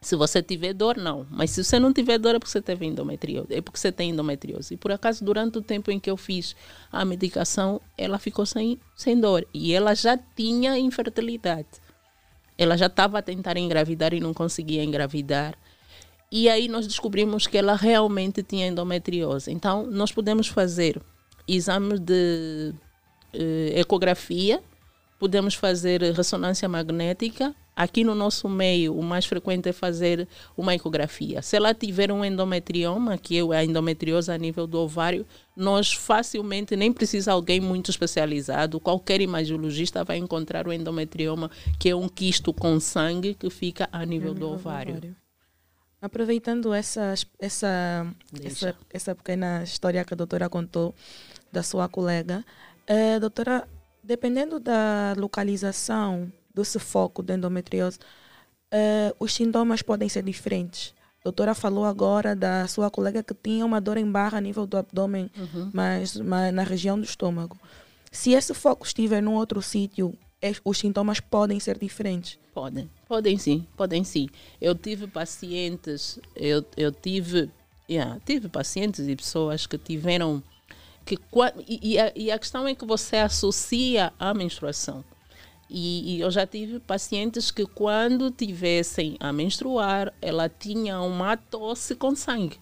Se você tiver dor, não. Mas se você não tiver dor, é porque você teve endometriose. É porque você tem endometriose. E por acaso, durante o tempo em que eu fiz a medicação, ela ficou sem, sem dor. E ela já tinha infertilidade. Ela já estava a tentar engravidar e não conseguia engravidar. E aí nós descobrimos que ela realmente tinha endometriose. Então, nós podemos fazer exames de ecografia, podemos fazer ressonância magnética Aqui no nosso meio, o mais frequente é fazer uma ecografia. Se ela tiver um endometrioma, que é a endometriose a nível do ovário, nós facilmente, nem precisa alguém muito especializado, qualquer imagiologista vai encontrar o endometrioma, que é um quisto com sangue que fica a nível, do, ovário. do ovário. Aproveitando essa, essa, essa, essa pequena história que a doutora contou da sua colega, eh, doutora, dependendo da localização desse foco da endometriose, uh, os sintomas podem ser diferentes. A doutora falou agora da sua colega que tinha uma dor em barra a nível do abdômen, uhum. mas, mas na região do estômago. Se esse foco estiver num outro sítio, os sintomas podem ser diferentes? Podem, podem sim, podem sim. Eu tive pacientes, eu, eu tive, yeah, tive pacientes e pessoas que tiveram que e, a, e a questão é que você associa a menstruação. E, e, eu já tive pacientes que, quando tivessem a menstruar, ela tinha uma tosse com sangue.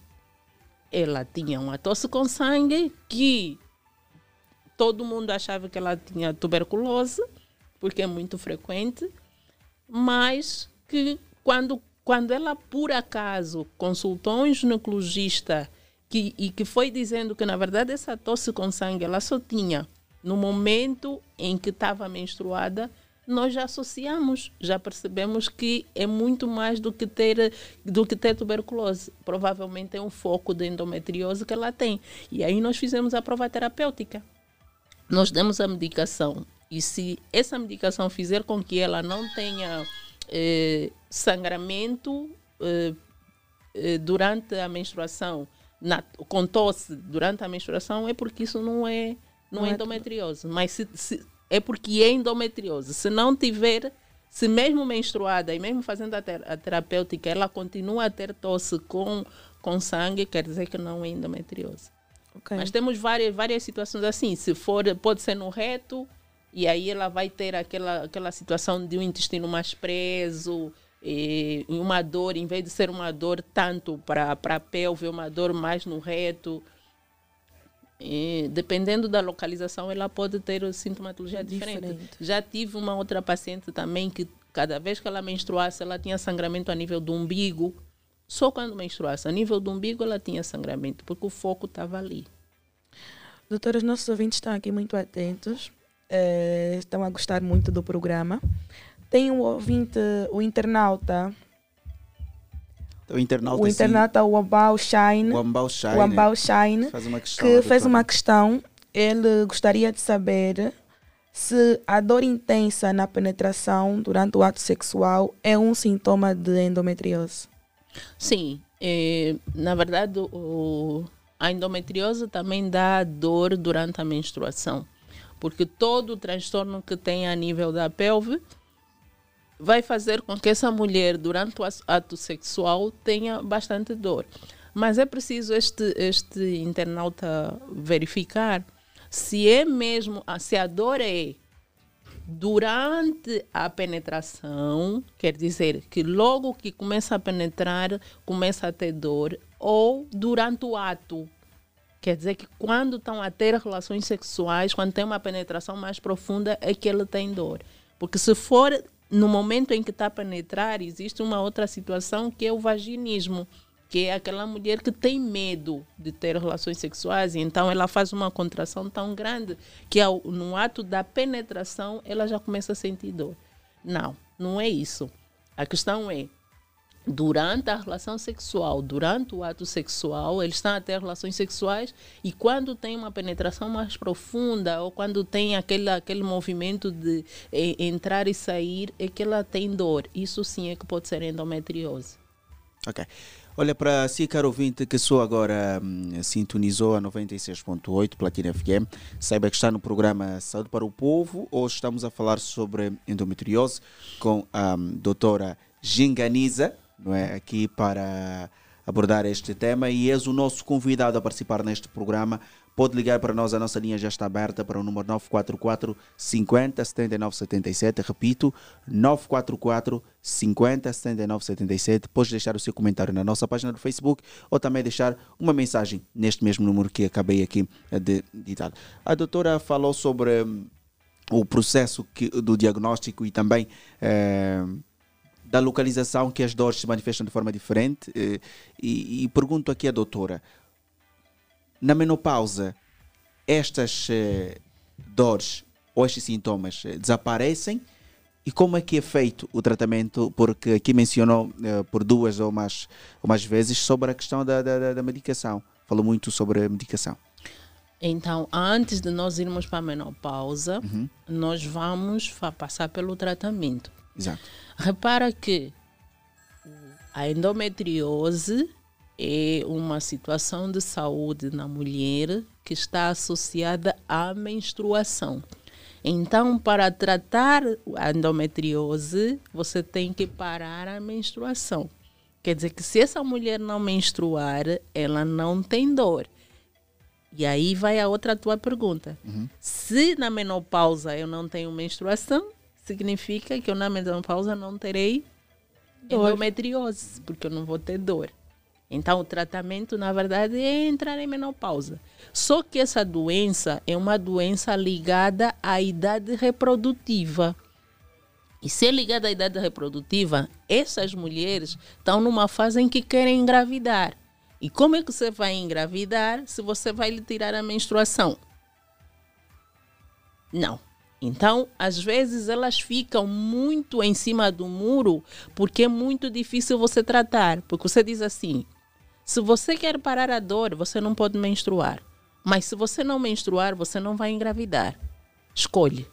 Ela tinha uma tosse com sangue que todo mundo achava que ela tinha tuberculose, porque é muito frequente, mas que quando, quando ela, por acaso, consultou um ginecologista que, e que foi dizendo que, na verdade, essa tosse com sangue ela só tinha no momento em que estava menstruada, nós já associamos, já percebemos que é muito mais do que ter do que ter tuberculose. Provavelmente é um foco de endometriose que ela tem. E aí nós fizemos a prova terapêutica. Nós demos a medicação e se essa medicação fizer com que ela não tenha eh, sangramento eh, eh, durante a menstruação, tosse durante a menstruação, é porque isso não é não, não é endometriose. Mas se, se, é porque é endometriose. Se não tiver, se mesmo menstruada e mesmo fazendo a, ter, a terapêutica, ela continua a ter tosse com, com sangue, quer dizer que não é endometriose. Okay. Mas temos várias, várias situações assim. Se for, pode ser no reto, e aí ela vai ter aquela, aquela situação de um intestino mais preso, e uma dor, em vez de ser uma dor tanto para a pelve, uma dor mais no reto. E, dependendo da localização, ela pode ter sintomatologia é diferente. diferente. Já tive uma outra paciente também que cada vez que ela menstruasse, ela tinha sangramento a nível do umbigo. Só quando menstruasse, a nível do umbigo, ela tinha sangramento, porque o foco estava ali. Doutora, os nossos ouvintes estão aqui muito atentos, é, estão a gostar muito do programa. Tem um ouvinte, o internauta. O internauta, o internauta o Ambau Shine, o Ambau Shine, Shine faz uma questão, que fez uma questão. Ele gostaria de saber se a dor intensa na penetração durante o ato sexual é um sintoma de endometriose. Sim, é, na verdade o, a endometriose também dá dor durante a menstruação, porque todo o transtorno que tem a nível da pelve vai fazer com que essa mulher, durante o ato sexual, tenha bastante dor. Mas é preciso este, este internauta verificar se é mesmo, se a dor é durante a penetração, quer dizer que logo que começa a penetrar, começa a ter dor, ou durante o ato. Quer dizer que quando estão a ter relações sexuais, quando tem uma penetração mais profunda, é que ele tem dor. Porque se for no momento em que está a penetrar, existe uma outra situação que é o vaginismo, que é aquela mulher que tem medo de ter relações sexuais, então ela faz uma contração tão grande que ao, no ato da penetração ela já começa a sentir dor. Não, não é isso. A questão é durante a relação sexual, durante o ato sexual, eles estão a ter relações sexuais e quando tem uma penetração mais profunda ou quando tem aquele, aquele movimento de eh, entrar e sair, é que ela tem dor. Isso sim é que pode ser endometriose. Ok. Olha, para si, caro ouvinte, que só agora hum, sintonizou a 96.8 Platina FM, saiba que está no programa Saúde para o Povo. Hoje estamos a falar sobre endometriose com a hum, doutora Ginganiza, não é, aqui para abordar este tema e és o nosso convidado a participar neste programa. Pode ligar para nós, a nossa linha já está aberta para o número 944 50 79 77. Repito, 944 50 79 77. Pode deixar o seu comentário na nossa página do Facebook ou também deixar uma mensagem neste mesmo número que acabei aqui de ditar. A doutora falou sobre hum, o processo que, do diagnóstico e também. Eh, da localização que as dores se manifestam de forma diferente. eh, E, e pergunto aqui à doutora: na menopausa, estas eh, dores ou estes sintomas eh, desaparecem? E como é que é feito o tratamento? Porque aqui mencionou eh, por duas ou mais, ou mais vezes sobre a questão da, da, da- medicação. Falou muito sobre a medicação. Então, antes de nós irmos para a menopausa, nós vamos passar pelo tratamento. Exato. Repara que a endometriose é uma situação de saúde na mulher que está associada à menstruação. Então, para tratar a endometriose, você tem que parar a menstruação. Quer dizer que se essa mulher não menstruar, ela não tem dor. E aí vai a outra tua pergunta. Se na menopausa eu não tenho menstruação, significa que eu na menopausa não terei Dor. endometriose, porque eu não vou ter dor. Então, o tratamento, na verdade, é entrar em menopausa. Só que essa doença é uma doença ligada à idade reprodutiva. E se é ligada à idade reprodutiva, essas mulheres estão numa fase em que querem engravidar. E como é que você vai engravidar se você vai lhe tirar a menstruação? Não. Então, às vezes, elas ficam muito em cima do muro porque é muito difícil você tratar. Porque você diz assim: se você quer parar a dor, você não pode menstruar. Mas se você não menstruar, você não vai engravidar. Escolhe.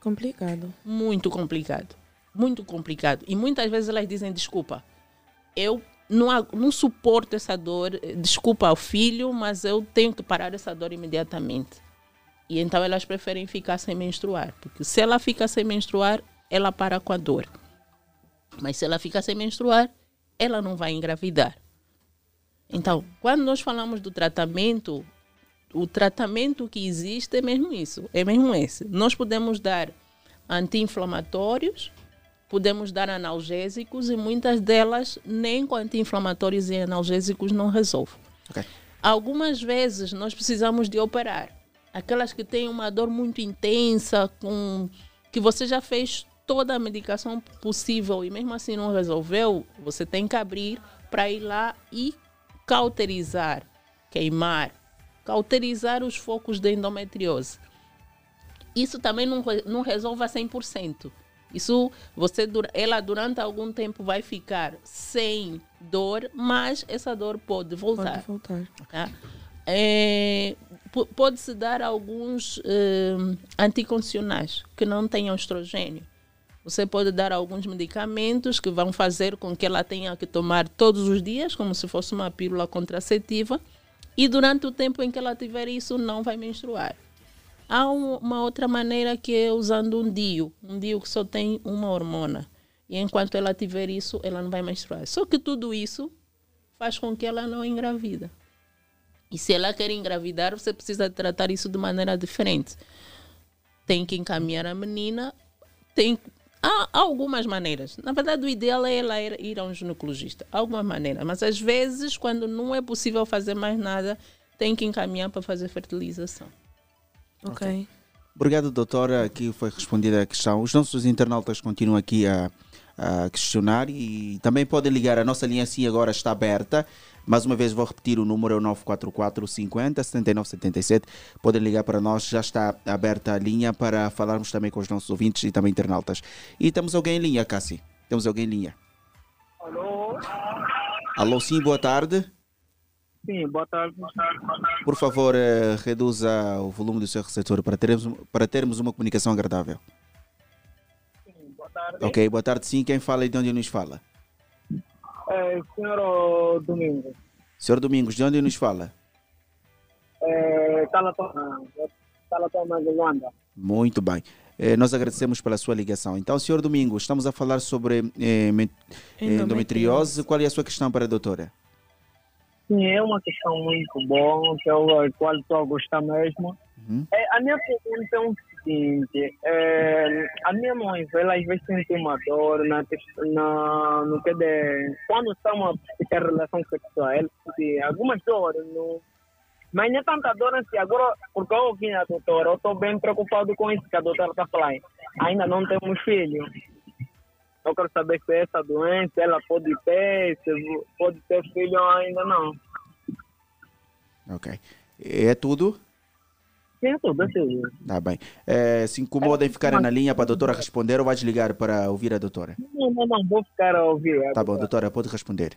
Complicado. Muito complicado. Muito complicado. E muitas vezes elas dizem: desculpa, eu não, não suporto essa dor, desculpa ao filho, mas eu tenho que parar essa dor imediatamente. E então elas preferem ficar sem menstruar, porque se ela fica sem menstruar, ela para com a dor. Mas se ela fica sem menstruar, ela não vai engravidar. Então, quando nós falamos do tratamento, o tratamento que existe é mesmo isso, é mesmo esse. Nós podemos dar anti-inflamatórios, podemos dar analgésicos e muitas delas nem com anti-inflamatórios e analgésicos não resolve. Ok. Algumas vezes nós precisamos de operar. Aquelas que têm uma dor muito intensa, com que você já fez toda a medicação possível e mesmo assim não resolveu, você tem que abrir para ir lá e cauterizar, queimar, cauterizar os focos da endometriose. Isso também não, não resolve a 100%. Isso, você, ela durante algum tempo vai ficar sem dor, mas essa dor pode voltar. Pode voltar. Tá? É, Pode-se dar alguns eh, anticoncepcionais que não tenham estrogênio. Você pode dar alguns medicamentos que vão fazer com que ela tenha que tomar todos os dias, como se fosse uma pílula contraceptiva, e durante o tempo em que ela tiver isso, não vai menstruar. Há um- uma outra maneira que é usando um DIU, um DIU que só tem uma hormona. E enquanto ela tiver isso, ela não vai menstruar. Só que tudo isso faz com que ela não engravida. E se ela quer engravidar, você precisa tratar isso de maneira diferente. Tem que encaminhar a menina, tem há algumas maneiras. Na verdade, o ideal é ela ir, a um ginecologista, alguma maneira. Mas às vezes, quando não é possível fazer mais nada, tem que encaminhar para fazer fertilização. Ok. Obrigado, doutora. Aqui foi respondida a questão. Os nossos internautas continuam aqui a, a questionar e também podem ligar. A nossa linha sim agora está aberta. Mais uma vez vou repetir o número é o 944 50 79 77. Podem ligar para nós, já está aberta a linha para falarmos também com os nossos ouvintes e também internautas. E temos alguém em linha, Cassi? Temos alguém em linha. Alô? Alô, sim, boa tarde. Sim, boa tarde. Por favor, eh, reduza o volume do seu receptor para termos, para termos uma comunicação agradável. Sim, boa tarde. Ok, boa tarde sim. Quem fala e de onde nos fala? É, senhor Domingo, Senhor Domingos, de onde nos fala? é, Talatona, Talatona Luanda. Muito bem. Eh, nós agradecemos pela sua ligação. Então, senhor Domingos, estamos a falar sobre eh, men- eh, endometriose. Qual é a sua questão para a doutora? Sim, é uma questão muito boa, que eu, a qual estou a gostar mesmo. Uhum. É, a minha pergunta é o seguinte, é, a minha mãe, ela às vezes sente uma dor na, na, no que de, quando estamos a ter relação sexual, ela sente algumas dores, mas não é tanta dor assim, agora, porque eu ouvi a doutora, eu estou bem preocupado com isso que a doutora está falando. Ainda não temos filho. Eu quero saber se essa doença ela pode ter, se pode ter filho ou ainda não. Ok. É tudo? Sim, tudo, é tudo. Tá bem. É, se incomoda em ficar na linha para a doutora responder ou vais ligar para ouvir a doutora? Não, não, não, vou ficar a ouvir. Tá bom, doutora, pode responder.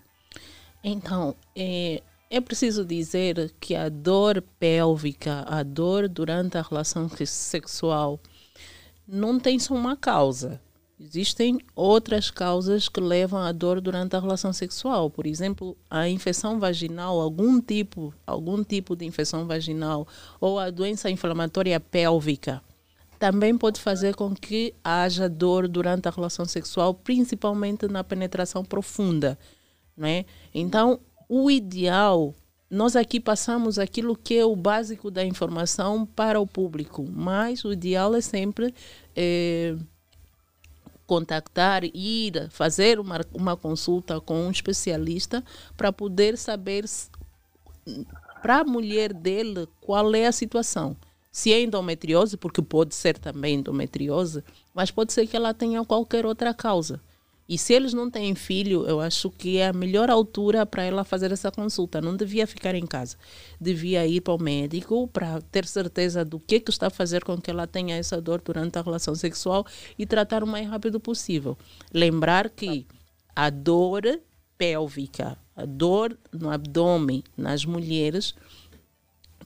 Então, é, é preciso dizer que a dor pélvica, a dor durante a relação sexual, não tem só uma causa. Existem outras causas que levam à dor durante a relação sexual. Por exemplo, a infecção vaginal, algum tipo, algum tipo de infecção vaginal ou a doença inflamatória pélvica também pode fazer com que haja dor durante a relação sexual, principalmente na penetração profunda, não é? Então, o ideal nós aqui passamos aquilo que é o básico da informação para o público, mas o ideal é sempre é, contactar, ir fazer uma, uma consulta com um especialista para poder saber para a mulher dele qual é a situação. Se é endometriose, porque pode ser também endometriose, mas pode ser que ela tenha qualquer outra causa. E se eles não têm filho, eu acho que é a melhor altura para ela fazer essa consulta. Não devia ficar em casa. Devia ir para o médico para ter certeza do que, que está a fazer com que ela tenha essa dor durante a relação sexual e tratar o mais rápido possível. Lembrar que a dor pélvica, a dor no abdômen nas mulheres,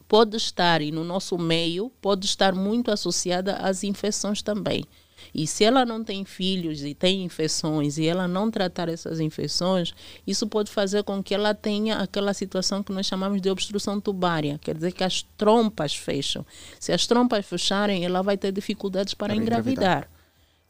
pode estar, e no nosso meio, pode estar muito associada às infecções também. E se ela não tem filhos e tem infecções e ela não tratar essas infecções, isso pode fazer com que ela tenha aquela situação que nós chamamos de obstrução tubária, quer dizer que as trompas fecham. Se as trompas fecharem, ela vai ter dificuldades para, engravidar. engravidar.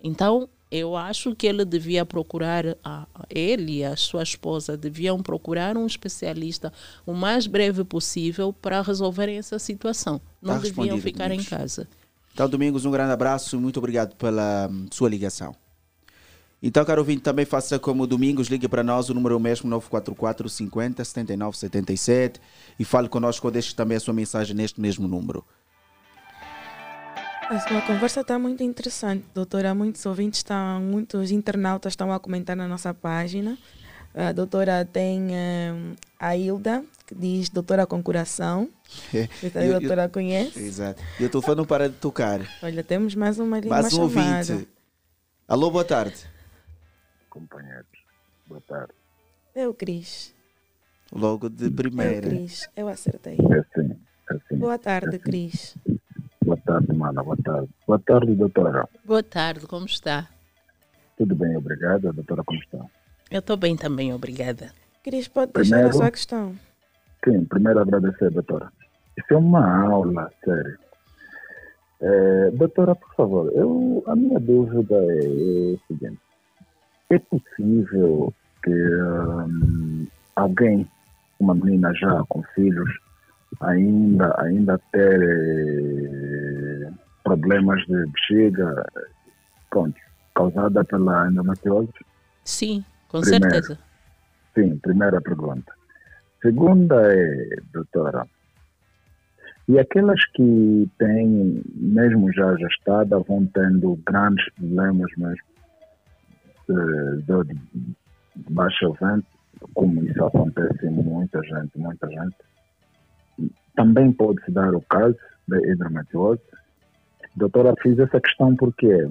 Então, eu acho que ele devia procurar, a, ele e a sua esposa deviam procurar um especialista o mais breve possível para resolverem essa situação. Não tá deviam ficar em casa. Então, Domingos, um grande abraço e muito obrigado pela hum, sua ligação. Então, caro ouvinte, também faça como Domingos, ligue para nós, o número é o mesmo, 944 50 79 77 e fale conosco ou deixe também a sua mensagem neste mesmo número. A conversa está muito interessante, doutora. Muitos ouvintes estão, muitos internautas estão a comentar na nossa página. A doutora tem um, a Hilda, que diz doutora com coração. É. a doutora eu, conhece. Exato. E o telefone não para de tocar. Olha, temos mais uma linha Mais um chamada. ouvinte. Alô, boa tarde. Companheiros, boa tarde. É o Cris. Logo de primeira. É o Cris, eu acertei. É assim, é assim. Boa tarde, é assim. Cris. Boa tarde, Mana, boa tarde. Boa tarde, doutora. Boa tarde, como está? Tudo bem, obrigada. Doutora, como está? Eu estou bem também, obrigada. Cris, pode deixar a sua questão. Sim, primeiro agradecer, doutora. Isso é uma aula, sério. É, doutora, por favor, eu, a minha dúvida é, é o seguinte. É possível que um, alguém, uma menina já com filhos, ainda, ainda ter eh, problemas de bexiga pronto, causada pela endometriose? Sim, com Primeiro. certeza. Sim, primeira pergunta. Segunda é, doutora, e aquelas que têm, mesmo já gestada, vão tendo grandes problemas mesmo de, de baixo vento, como isso acontece em muita gente, muita gente. Também pode-se dar o caso da hidrometeose. Doutora, fiz essa questão porque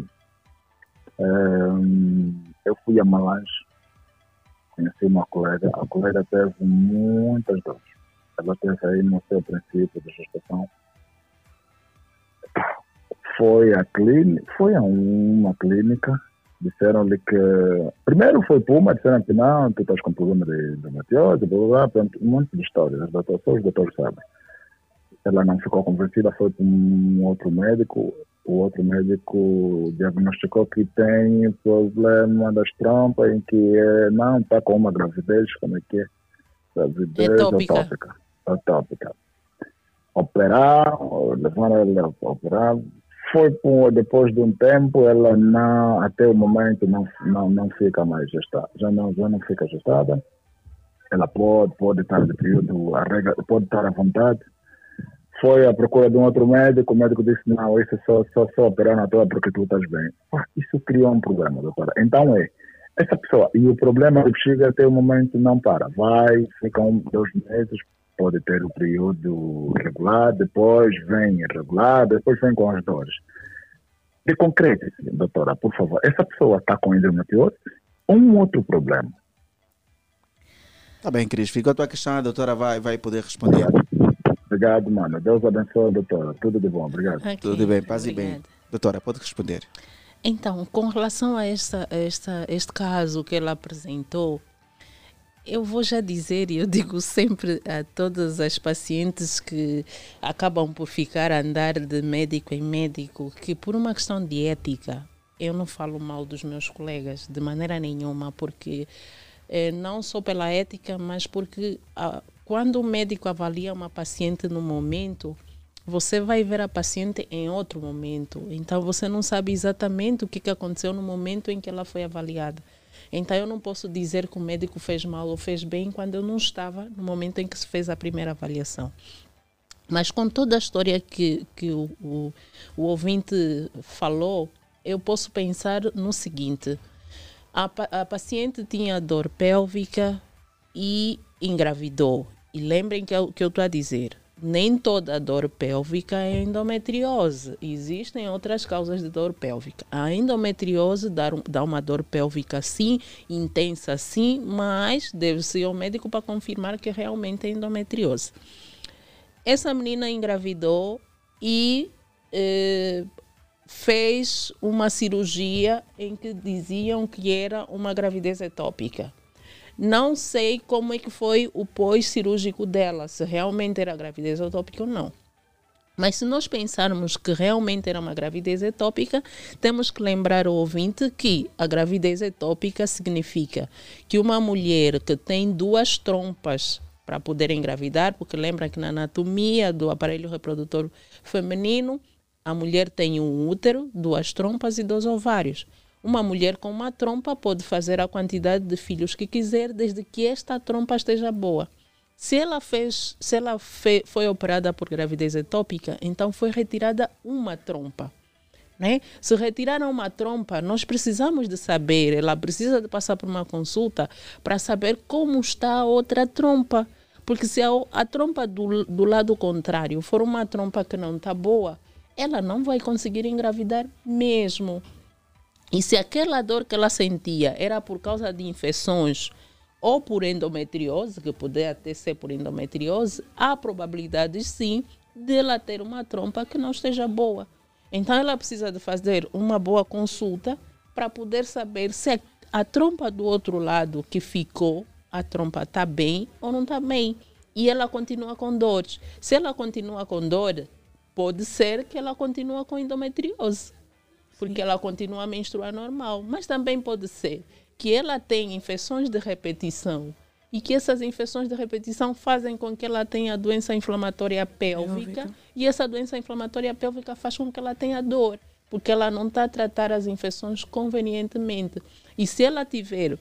um, eu fui a Malange conheci uma colega, a colega teve muitas dores. Ela teve aí no seu princípio de gestação. Foi a clínica, foi a uma clínica, disseram-lhe que. Primeiro foi Puma, disseram que não, tu estás com problema de endometriose, blá blá blá, um monte de histórias, os doutores, só os doutores sabem. Ela não ficou convencida, foi para um outro médico, o outro médico diagnosticou que tem problema das trompas, em que é, não está com uma gravidez, como é que é? Gravidez atópica. Atópica. Operar, levaram ela a operar. Foi por, depois de um tempo, ela não, até o momento não, não, não fica mais gestada. Já não, já não fica gestada. Ela pode, pode estar de período, pode estar à vontade foi à procura de um outro médico, o médico disse, não, isso é só, só, só operar na tua porque tu estás bem. Isso criou um problema, doutora. Então é, essa pessoa, e o problema do bexiga até o momento não para. Vai, fica um, dois meses, pode ter o período regular, depois vem irregular, depois vem com as dores. De concreto, doutora, por favor, essa pessoa está com endometriose? Um outro problema. Tá bem, Cris. Ficou a tua questão, a doutora vai, vai poder responder. Obrigado, mano. Deus abençoe, doutora. Tudo de bom. Obrigado. Ok, Tudo bem, paz e bem. obrigada. Doutora, pode responder. Então, com relação a esta, esta, este caso que ela apresentou, eu vou já dizer, e eu digo sempre a todas as pacientes que acabam por ficar a andar de médico em médico, que por uma questão de ética, eu não falo mal dos meus colegas de maneira nenhuma, porque eh, não só pela ética, mas porque ah, quando o médico avalia uma paciente no momento, você vai ver a paciente em outro momento. Então você não sabe exatamente o que, aconteceu no momento em que ela foi avaliada. Então eu não posso dizer que o médico fez mal ou fez bem quando eu não estava no momento em que se fez a primeira avaliação. Mas com toda a história que, que o, o, o ouvinte falou, eu posso pensar no seguinte: a, a paciente tinha dor pélvica e engravidou. E lembrem que eu que eu estou a dizer, nem toda dor pélvica é endometriose. Existem outras causas de dor pélvica. A endometriose dá, um- uma dor pélvica sim, intensa sim, mas deve-se ir ao médico para confirmar que realmente é endometriose. Essa menina engravidou e eh, fez uma cirurgia em que diziam que era uma gravidez etópica. Não sei como é que foi o pós-cirúrgico dela, se realmente era gravidez etópica ou não. Mas se nós pensarmos que realmente era uma gravidez etópica, temos que lembrar o ouvinte que a gravidez etópica significa que uma mulher que tem duas trompas para poder engravidar, porque lembra que na anatomia do aparelho reprodutor feminino, a mulher tem um útero, duas trompas e dois ovários. Uma mulher com uma trompa pode fazer a quantidade de filhos que quiser, desde que esta trompa esteja boa. Se ela fez, se ela fe, foi operada por gravidez etópica, então foi retirada uma trompa. Né? Se retiraram uma trompa, nós precisamos de saber, ela precisa de passar por uma consulta para saber como está a outra trompa. Porque se a, a trompa do, do lado contrário for uma trompa que não está boa, ela não vai conseguir engravidar mesmo. E se aquela dor que ela sentia era por causa de infecções ou por endometriose, que poderia até ser por endometriose, há probabilidade sim de ela ter uma trompa que não esteja boa. Então ela precisa de fazer uma boa consulta para poder saber se a trompa do outro lado que ficou, a trompa está bem ou não está bem. E ela continua com dores. Se ela continua com dor, pode ser que ela continue com endometriose porque ela continua a menstruar normal. Mas também pode ser que ela tenha infecções de repetição e que essas infecções de repetição fazem com que ela tenha doença inflamatória pélvica, Pélvica. e essa doença inflamatória pélvica faz com que ela tenha dor, porque ela não está a tratar as infecções convenientemente. E se ela tiver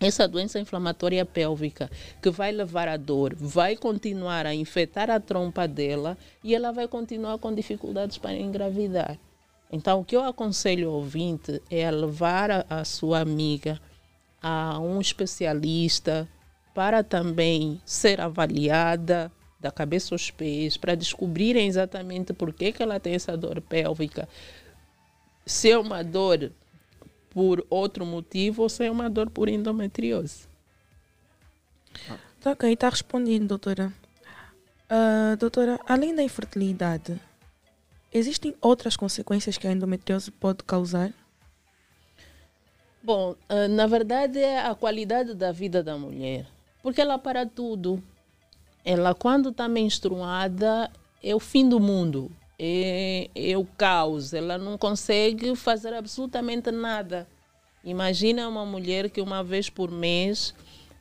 essa doença inflamatória pélvica que vai levar à dor, vai continuar a infectar a trompa dela e ela vai continuar com dificuldades para engravidar. Então, o que eu aconselho ao ouvinte é levar a, a sua amiga a um especialista para também ser avaliada da cabeça aos pés, para descobrirem exatamente por que, que ela tem essa dor pélvica. Se é uma dor por outro motivo ou se é uma dor por endometriose. Tá ok, está respondido, doutora. Ah, doutora, além da infertilidade, existem outras consequências que a endometriose pode causar? Bom, ah, na verdade é a qualidade da vida da mulher, porque ela para tudo. Ela quando está menstruada é o fim do mundo, é, é o caos. Ela não consegue fazer absolutamente nada. Imagina uma mulher que uma vez por mês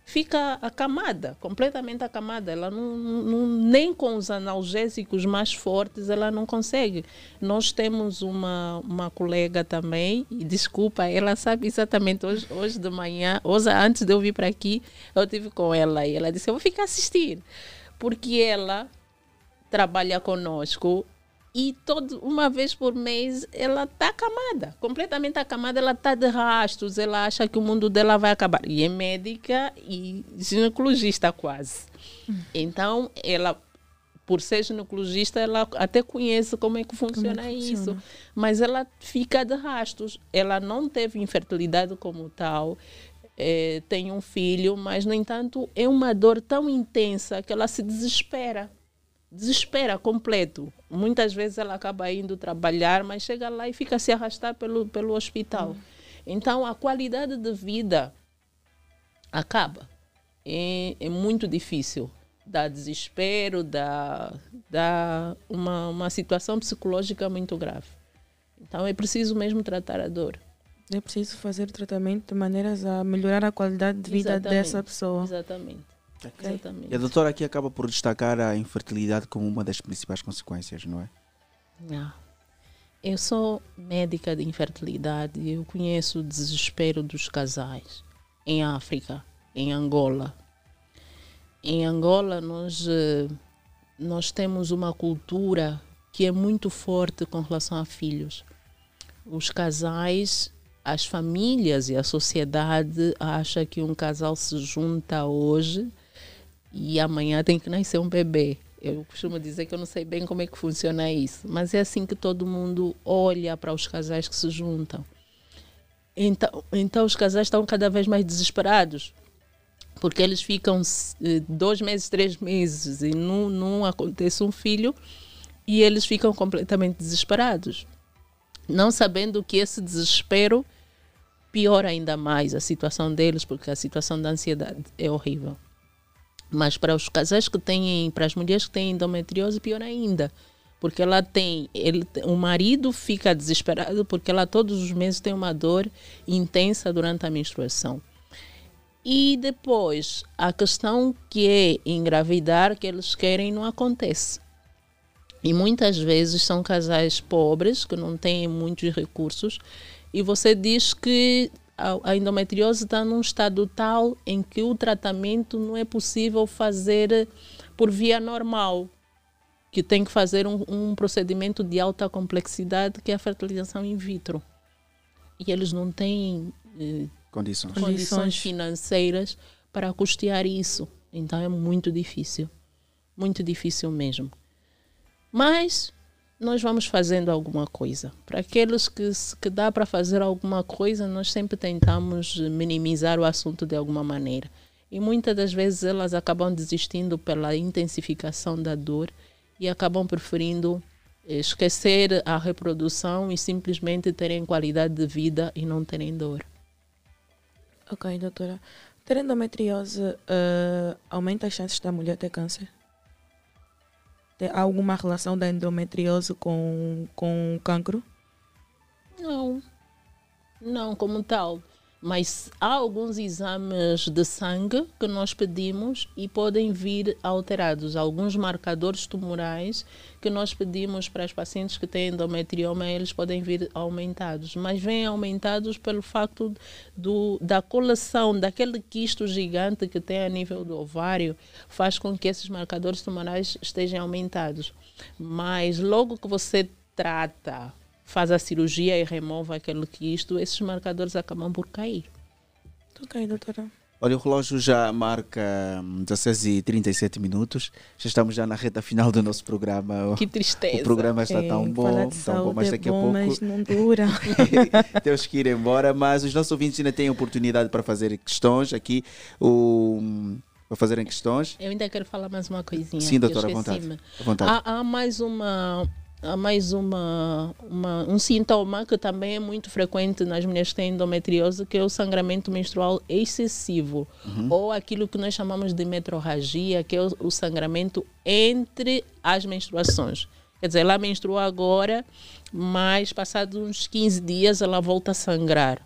fica acamada, completamente acamada. Ela não, não, nem com os analgésicos mais fortes ela não consegue. Nós temos uma, uma colega também, e desculpa, ela sabe exatamente hoje, hoje de manhã, hoje antes de eu vir para aqui, eu tive com ela e ela disse: Eu vou ficar assistir, porque ela trabalha conosco e todo, uma vez por mês ela está acamada, completamente acamada, ela está de rastros, ela acha que o mundo dela vai acabar. E é médica e ginecologista quase. Então, ela, por ser ginecologista, ela até conhece como é que funciona, é que isso. funciona? Mas ela fica de rastros. Ela não teve infertilidade como tal, eh, tem um filho, mas, no entanto, é uma dor tão intensa que ela se desespera desespera completo. Muitas vezes ela acaba indo trabalhar, mas chega lá e fica a se arrastar pelo, pelo hospital. Então, a qualidade de vida acaba. É, é muito difícil. Dá desespero, dá, dá uma, uma situação psicológica muito grave. Então, é preciso mesmo tratar a dor. É preciso fazer tratamento de maneiras a melhorar a qualidade de vida Exatamente. dessa pessoa. Exatamente. Exatamente. E a doutora aqui acaba por destacar a infertilidade como uma das principais consequências, não é? Ah. Eu sou médica de infertilidade e eu conheço o desespero dos casais em África, em Angola. Em Angola, nós, eh, nós temos uma cultura que é muito forte com relação a filhos. Os casais, as famílias e a sociedade acham que um casal se junta hoje e amanhã tem que nascer um bebê. Eu costumo dizer que eu não sei bem como é que funciona isso, mas é assim que todo mundo olha para os casais que se juntam. Então, então os casais estão cada vez mais desesperados, porque eles ficam eh, dois meses, três meses e não, não acontece um filho e eles ficam completamente desesperados, não sabendo que esse desespero piora ainda mais a situação deles, porque a situação da ansiedade é horrível. Mas para os casais que têm, para as mulheres que têm endometriose, pior ainda. Porque ela tem, ele, o marido fica desesperado porque ela todos os meses tem uma dor intensa durante a menstruação. E depois, a questão que é engravidar, que eles querem, não acontece. E muitas vezes são casais pobres, que não têm muitos recursos, e você diz que a a endometriose está num estado tal em que o tratamento não é possível fazer por via normal, que tem que fazer um, um procedimento de alta complexidade, que é a fertilização in vitro. E eles não têm eh, Condições. condições financeiras para custear isso. Então é muito difícil. Muito difícil mesmo. Mas nós vamos fazendo alguma coisa. Para aqueles que, que dá para fazer alguma coisa, nós sempre tentamos minimizar o assunto de alguma maneira. E muitas das vezes elas acabam desistindo pela intensificação da dor e acabam preferindo eh, esquecer a reprodução e simplesmente terem qualidade de vida e não terem dor. Ok, doutora. Ter endometriose eh, aumenta as chances da mulher ter câncer? Tem alguma relação da endometriose com, com cancro? Não, não como tal. Mas há alguns exames de sangue que nós pedimos e podem vir alterados. Alguns marcadores tumorais que nós pedimos para os pacientes que têm endometrioma, eles podem vir aumentados. Mas vêm aumentados pelo facto do, da coleção daquele quisto gigante que tem a nível do ovário, faz com que esses marcadores tumorais estejam aumentados. Mas logo que você trata faz a cirurgia e remove aquele quisto, esses marcadores acabam por cair. Ok, doutora. Olha, o relógio já marca hum, 16 e 37 minutos. Já estamos já na reta final do nosso programa. Que tristeza. O programa está É, tão bom, tão bom, mas saúde é daqui a bom, pouco Mas não dura. temos que ir embora. Mas os nossos ouvintes ainda têm oportunidade para fazer questões aqui. O, para fazerem questões. Eu ainda quero falar mais uma coisinha. Sim, doutora, à vontade. À vontade. Há, há mais uma há mais uma, uma- um sintoma que também é muito frequente nas mulheres que têm endometriose, que é o sangramento menstrual excessivo, ou aquilo que nós chamamos de metrorragia, que é o, o sangramento entre as menstruações. Quer dizer, ela menstrua agora, mas passados uns 15 dias ela volta a sangrar.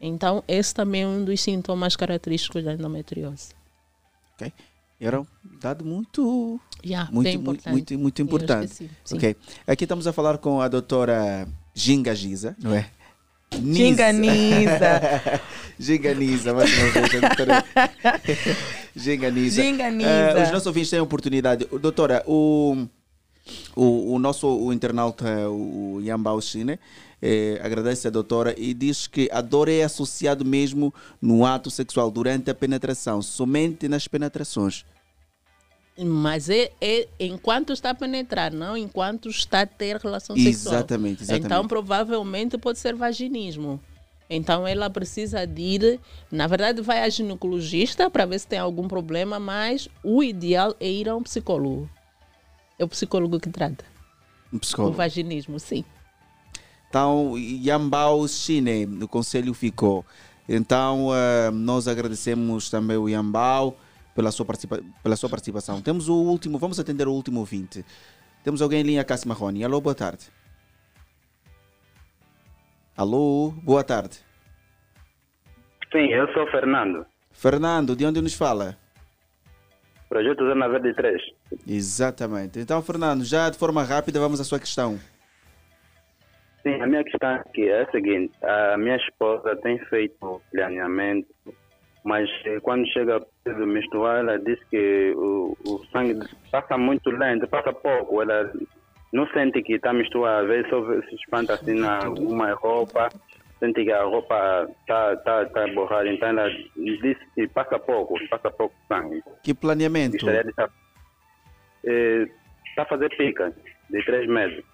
Então, esse também é um dos sintomas característicos da endometriose. Ok? Era um dado muito, Yeah, muito, bem muito, importante. muito, muito Eu importante. esqueci. Ok. Aqui estamos a falar com a doutora Ginga Giza, não é? Ginganiza. Ginganiza, mais uma vez, a doutora Ginganiza. Ginganiza. Eh, os nossos ouvintes têm a oportunidade. Doutora, o, O, o nosso o internauta, o Yambao Chine, eh, agradece a doutora e diz que a dor é associada mesmo no ato sexual durante a penetração, somente nas penetrações. Mas é, é enquanto está a penetrar, não enquanto está a ter relação sexual. Exatamente, exatamente. Então, provavelmente pode ser vaginismo. Então, ela precisa de ir, na verdade, vai a ginecologista para ver se tem algum problema, mas o ideal é ir a um psicólogo. É o psicólogo que trata. Um O psicólogo. vaginismo, sim. Então, Yambao Chine, o conselho ficou. Então, eh, nós agradecemos também o Yambao pela sua, participa pela sua participação. Temos o último, vamos atender o último ouvinte. Temos alguém em linha, Cássio Marroni. Alô, boa tarde. Alô, boa tarde. Sim, eu sou Fernando. Fernando, de onde nos fala? Projeto Zona Verde 3. Exatamente. Então, Fernando, já de forma rápida, vamos à sua questão. Sim, a minha questão aqui é a seguinte: a minha esposa tem feito planeamento, mas eh, quando chega a menstruar, ela diz que o, o sangue passa muito lento, passa pouco. Ela não sente que está menstruada, às vezes só se espanta assim na alguma roupa, sente que a roupa está tá, tá borrada, então ela diz que passa pouco, passa pouco sangue. Que planeamento? Gostaria de saber. Está a fazer pica de três meses.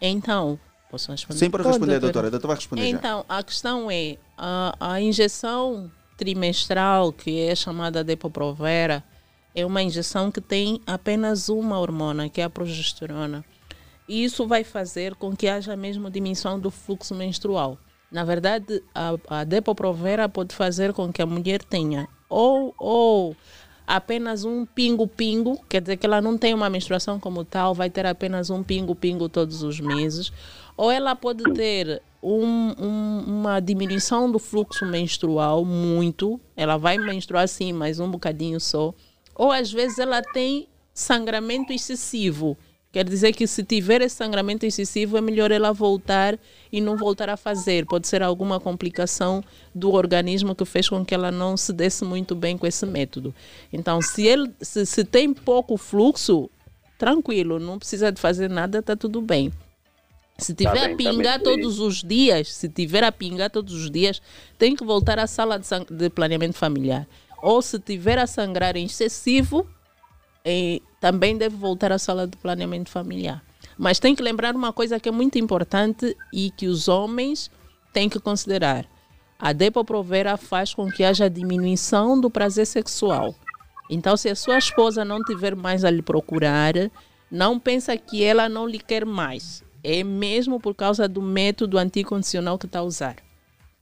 Então, posso responder? Sim, pode Pode, responder, doutora. A doutora vai responder já. Então, a questão é, a, a injeção trimestral, que é chamada Depo-Provera, é uma injeção que tem apenas uma hormona, que é a progesterona. E isso vai fazer com que haja mesmo diminuição do fluxo menstrual. Na verdade, a, a Depo-Provera pode fazer com que a mulher tenha ou, ou apenas um pingo-pingo, quer dizer que ela não tem uma menstruação como tal, vai ter apenas um pingo-pingo todos os meses, ou ela pode ter um- um- uma diminuição do fluxo menstrual muito, ela vai menstruar sim, mas um bocadinho só, ou às vezes ela tem sangramento excessivo. Quer dizer que se tiver esse sangramento excessivo, é melhor ela voltar e não voltar a fazer. Pode ser alguma complicação do organismo que fez com que ela não se desse muito bem com esse método. Então, se, ele, se, se tem pouco fluxo, tranquilo, não precisa de fazer nada, está tudo bem. Se tiver bem, a tá pingar bem. todos os dias, se tiver a pingar todos os dias, tem que voltar à sala de, de planeamento familiar. Ou se tiver a sangrar excessivo, eh, também deve voltar à sala de planeamento familiar. Mas tem que lembrar uma coisa que é muito importante e que os homens têm que considerar. A Depo-Provera faz com que haja diminuição do prazer sexual. Então, se a sua esposa não tiver mais a lhe procurar, não pensa que ela não lhe quer mais. É mesmo por causa do método anticondicional que está a usar.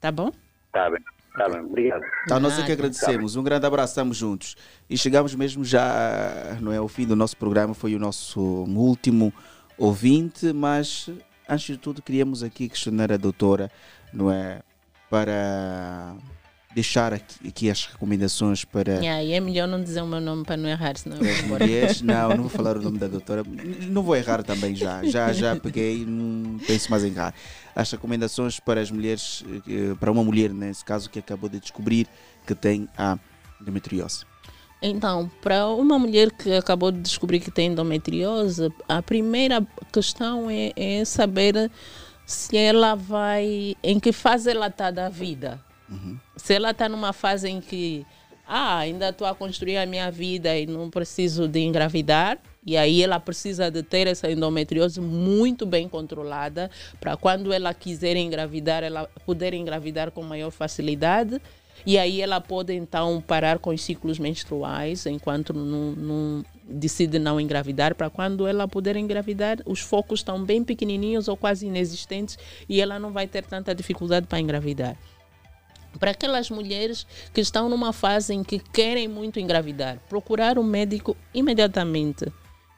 Tá bom? Tá bem, tá bem. Obrigado. Então, nós é que Nada. agradecemos. Um grande abraço, estamos juntos. E chegamos mesmo já, não é, ao fim do nosso programa, foi o nosso último ouvinte, mas antes de tudo queríamos aqui questionar a doutora, não é, para deixar aqui, aqui as recomendações para Yeah, e é melhor não dizer o meu nome para não errar, senão eu vou mulheres. Não, não vou falar o nome da doutora. Não vou errar também já. Já, já peguei, não penso mais em errar. As recomendações para as mulheres, eh, para uma mulher, nesse caso, que acabou de descobrir que tem a endometriose. Então, para uma mulher que acabou de descobrir que tem endometriose, a primeira questão é, é saber se ela vai. em que fase ela está da vida. Se ela está numa fase em que, ah, ainda estou a construir a minha vida e não preciso de engravidar, e aí ela precisa de ter essa endometriose muito bem controlada, para quando ela quiser engravidar, ela poder engravidar com maior facilidade. E aí ela pode então parar com os ciclos menstruais enquanto não, não decide não engravidar, para quando ela puder engravidar, os focos estão bem pequenininhos ou quase inexistentes e ela não vai ter tanta dificuldade para engravidar. Para aquelas mulheres que estão numa fase em que querem muito engravidar, procurar um médico imediatamente.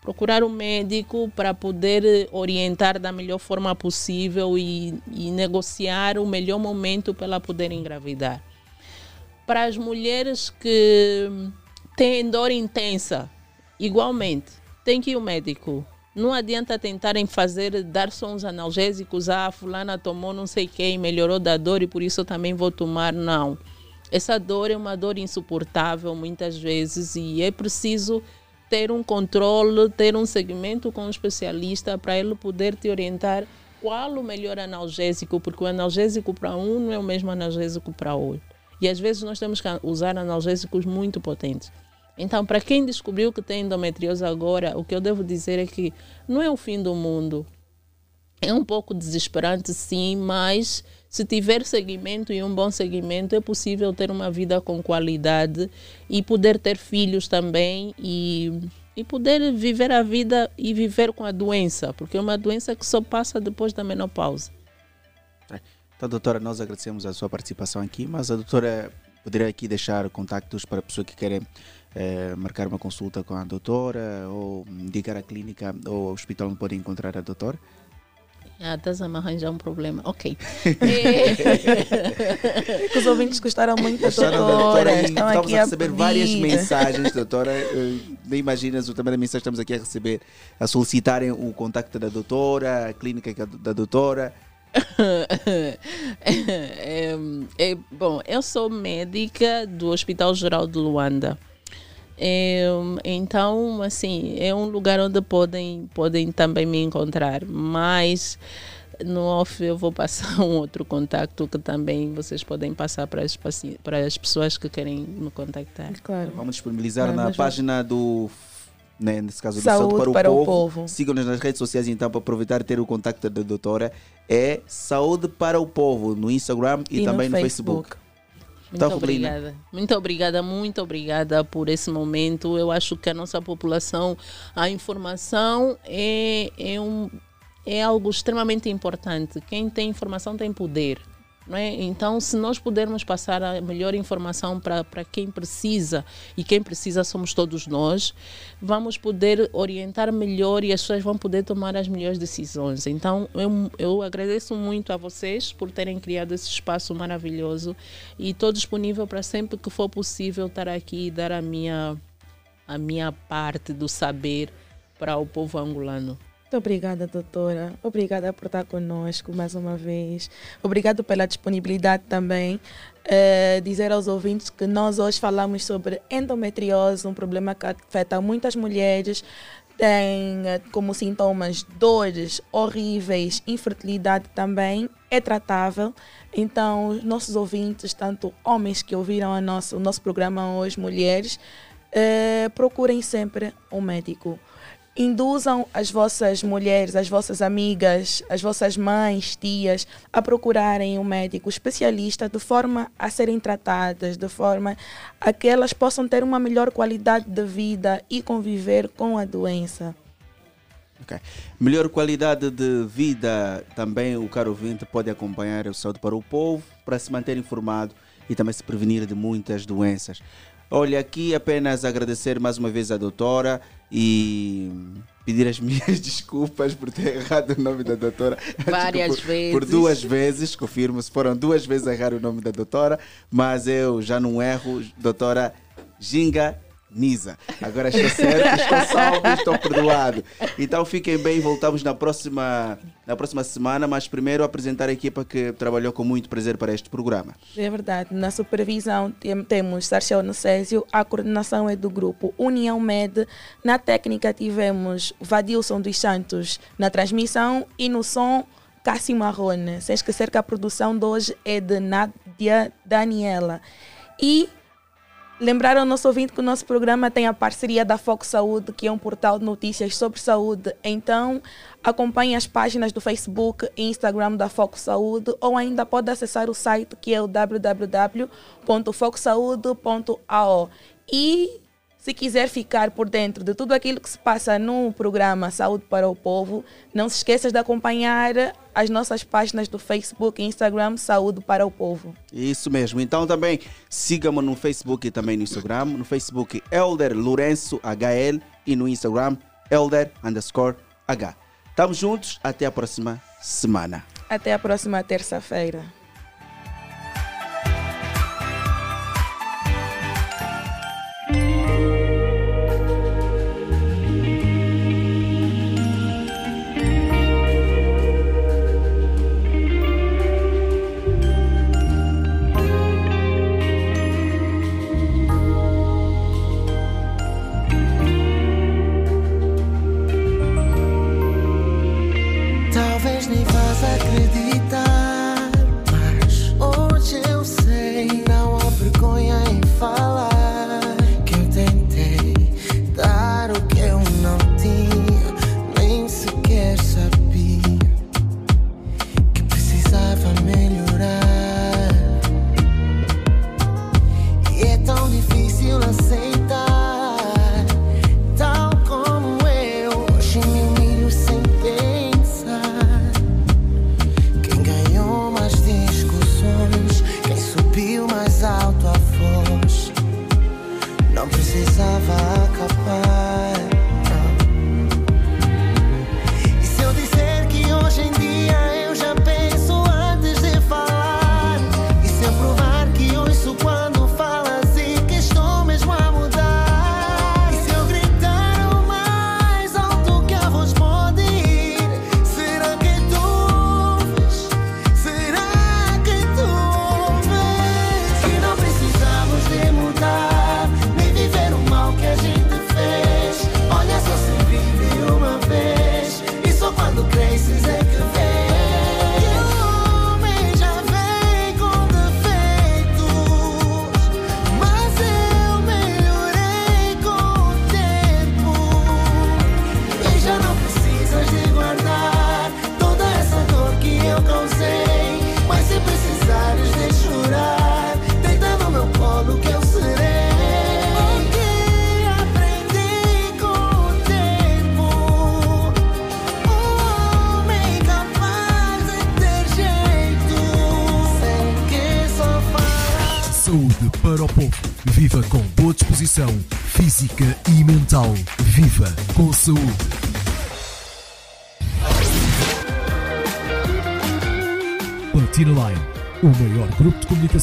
Procurar um médico para poder orientar da melhor forma possível e, e negociar o melhor momento para ela poder engravidar para as mulheres que têm dor intensa, igualmente, tem que ir ao médico. Não adianta tentarem fazer, dar só uns analgésicos, ah, fulana tomou não sei quem, melhorou da dor e por isso eu também vou tomar. Não. Essa dor é uma dor insuportável muitas vezes e é preciso ter um controle, ter um segmento com um especialista para ele poder te orientar qual o melhor analgésico, porque o analgésico para um não é o mesmo analgésico para outro. E às vezes nós temos que usar analgésicos muito potentes. Então, para quem descobriu que tem endometriose agora, o que eu devo dizer é que não é o fim do mundo. É um pouco desesperante, sim, mas se tiver seguimento e um bom seguimento, é possível ter uma vida com qualidade e poder ter filhos também e, e poder viver a vida e viver com a doença, porque é uma doença que só passa depois da menopausa. Então, doutora, nós agradecemos a sua participação aqui, mas a doutora poderia aqui deixar contactos para pessoas que querem eh, marcar uma consulta com a doutora ou indicar a clínica ou o hospital onde podem encontrar a doutora? Ah, estás a me arranjar um problema. Ok. que os ouvintes gostaram muito da Gostaram da doutora. doutora e Estão estamos aqui a receber pedir. várias mensagens, doutora. Eh, Nem imaginas o tamanho da mensagem que estamos aqui a receber, a solicitarem o contacto da doutora, a clínica é da doutora. é, é, bom, eu sou médica do Hospital Geral de Luanda. É, então, assim, é um lugar onde podem, podem também me encontrar, mas no off eu vou passar um outro contacto que também vocês podem passar para as, para as pessoas que querem me contactar. Claro. Vamos disponibilizar na página do. Né, nesse caso, do Saúde Saúde para, para o, o povo. Povo. Sigam-nos nas redes sociais então para aproveitar e ter o contacto da doutora. É Saúde para o Povo no Instagram e, E no também no Facebook. Facebook. Muito Tá, Rublina? obrigada. Muito obrigada, muito obrigada por esse momento. Eu acho que a nossa população, a informação é, é, um, é algo extremamente importante. Quem tem informação tem poder. É? Então, se nós pudermos passar a melhor informação para quem precisa, e quem precisa somos todos nós, vamos poder orientar melhor e as pessoas vão poder tomar as melhores decisões. Então, eu, eu agradeço muito a vocês por terem criado esse espaço maravilhoso e estou disponível para sempre que for possível estar aqui e dar a minha, a minha parte do saber para o povo angolano. Muito obrigada, doutora. Obrigada por estar conosco mais uma vez. Obrigado pela disponibilidade também. Eh, dizer aos ouvintes que nós hoje falamos sobre endometriose, um problema que afeta muitas mulheres. Tem eh, como sintomas dores horríveis, infertilidade também. É tratável. Então, os nossos ouvintes, tanto homens que ouviram a nosso, o nosso programa hoje, mulheres, eh, procurem sempre um médico induzam as vossas mulheres, as vossas amigas, as vossas mães, tias a procurarem um médico especialista de forma a serem tratadas, de forma a que elas possam ter uma melhor qualidade de vida e conviver com a doença. Ok. Melhor qualidade de vida também o caro ouvinte pode acompanhar o Saúde para o Povo para se manter informado e também se prevenir de muitas doenças. Olha, aqui apenas agradecer mais uma vez à doutora e pedir as minhas desculpas por ter errado o nome da doutora. Várias por, vezes. Por duas vezes, confirmo, se foram duas vezes a errar o nome da doutora, mas eu já não erro, doutora Ginga Nisa. Agora estou certo, estou salvo, estou perdoado. Então fiquem bem, voltamos na próxima, na próxima semana, mas primeiro apresentar a equipa que trabalhou com muito prazer para este programa. É verdade. Na supervisão tem- temos Sarchel Necésio, a coordenação é do grupo União Med. Na técnica tivemos Vadilson dos Santos na transmissão e no som Cássio Marrone. Sem esquecer que a produção de hoje é de Nádia Daniela. E Lembrar ao nosso ouvinte que o nosso programa tem a parceria da Foco Saúde, que é um portal de notícias sobre saúde. Então, acompanhe as páginas do Facebook e Instagram da Foco Saúde ou ainda pode acessar o site que é o www.focosaude.ao. E se quiser ficar por dentro de tudo aquilo que se passa no programa Saúde para o Povo, não se esqueça de acompanhar as nossas páginas do Facebook e Instagram Saúde para o Povo. Isso mesmo. Então também siga-me no Facebook e também no Instagram. No Facebook Elder Lourenço HL e no Instagram Elder underscore H. Estamos juntos, até a próxima semana. Até a próxima terça-feira.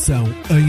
Conexão em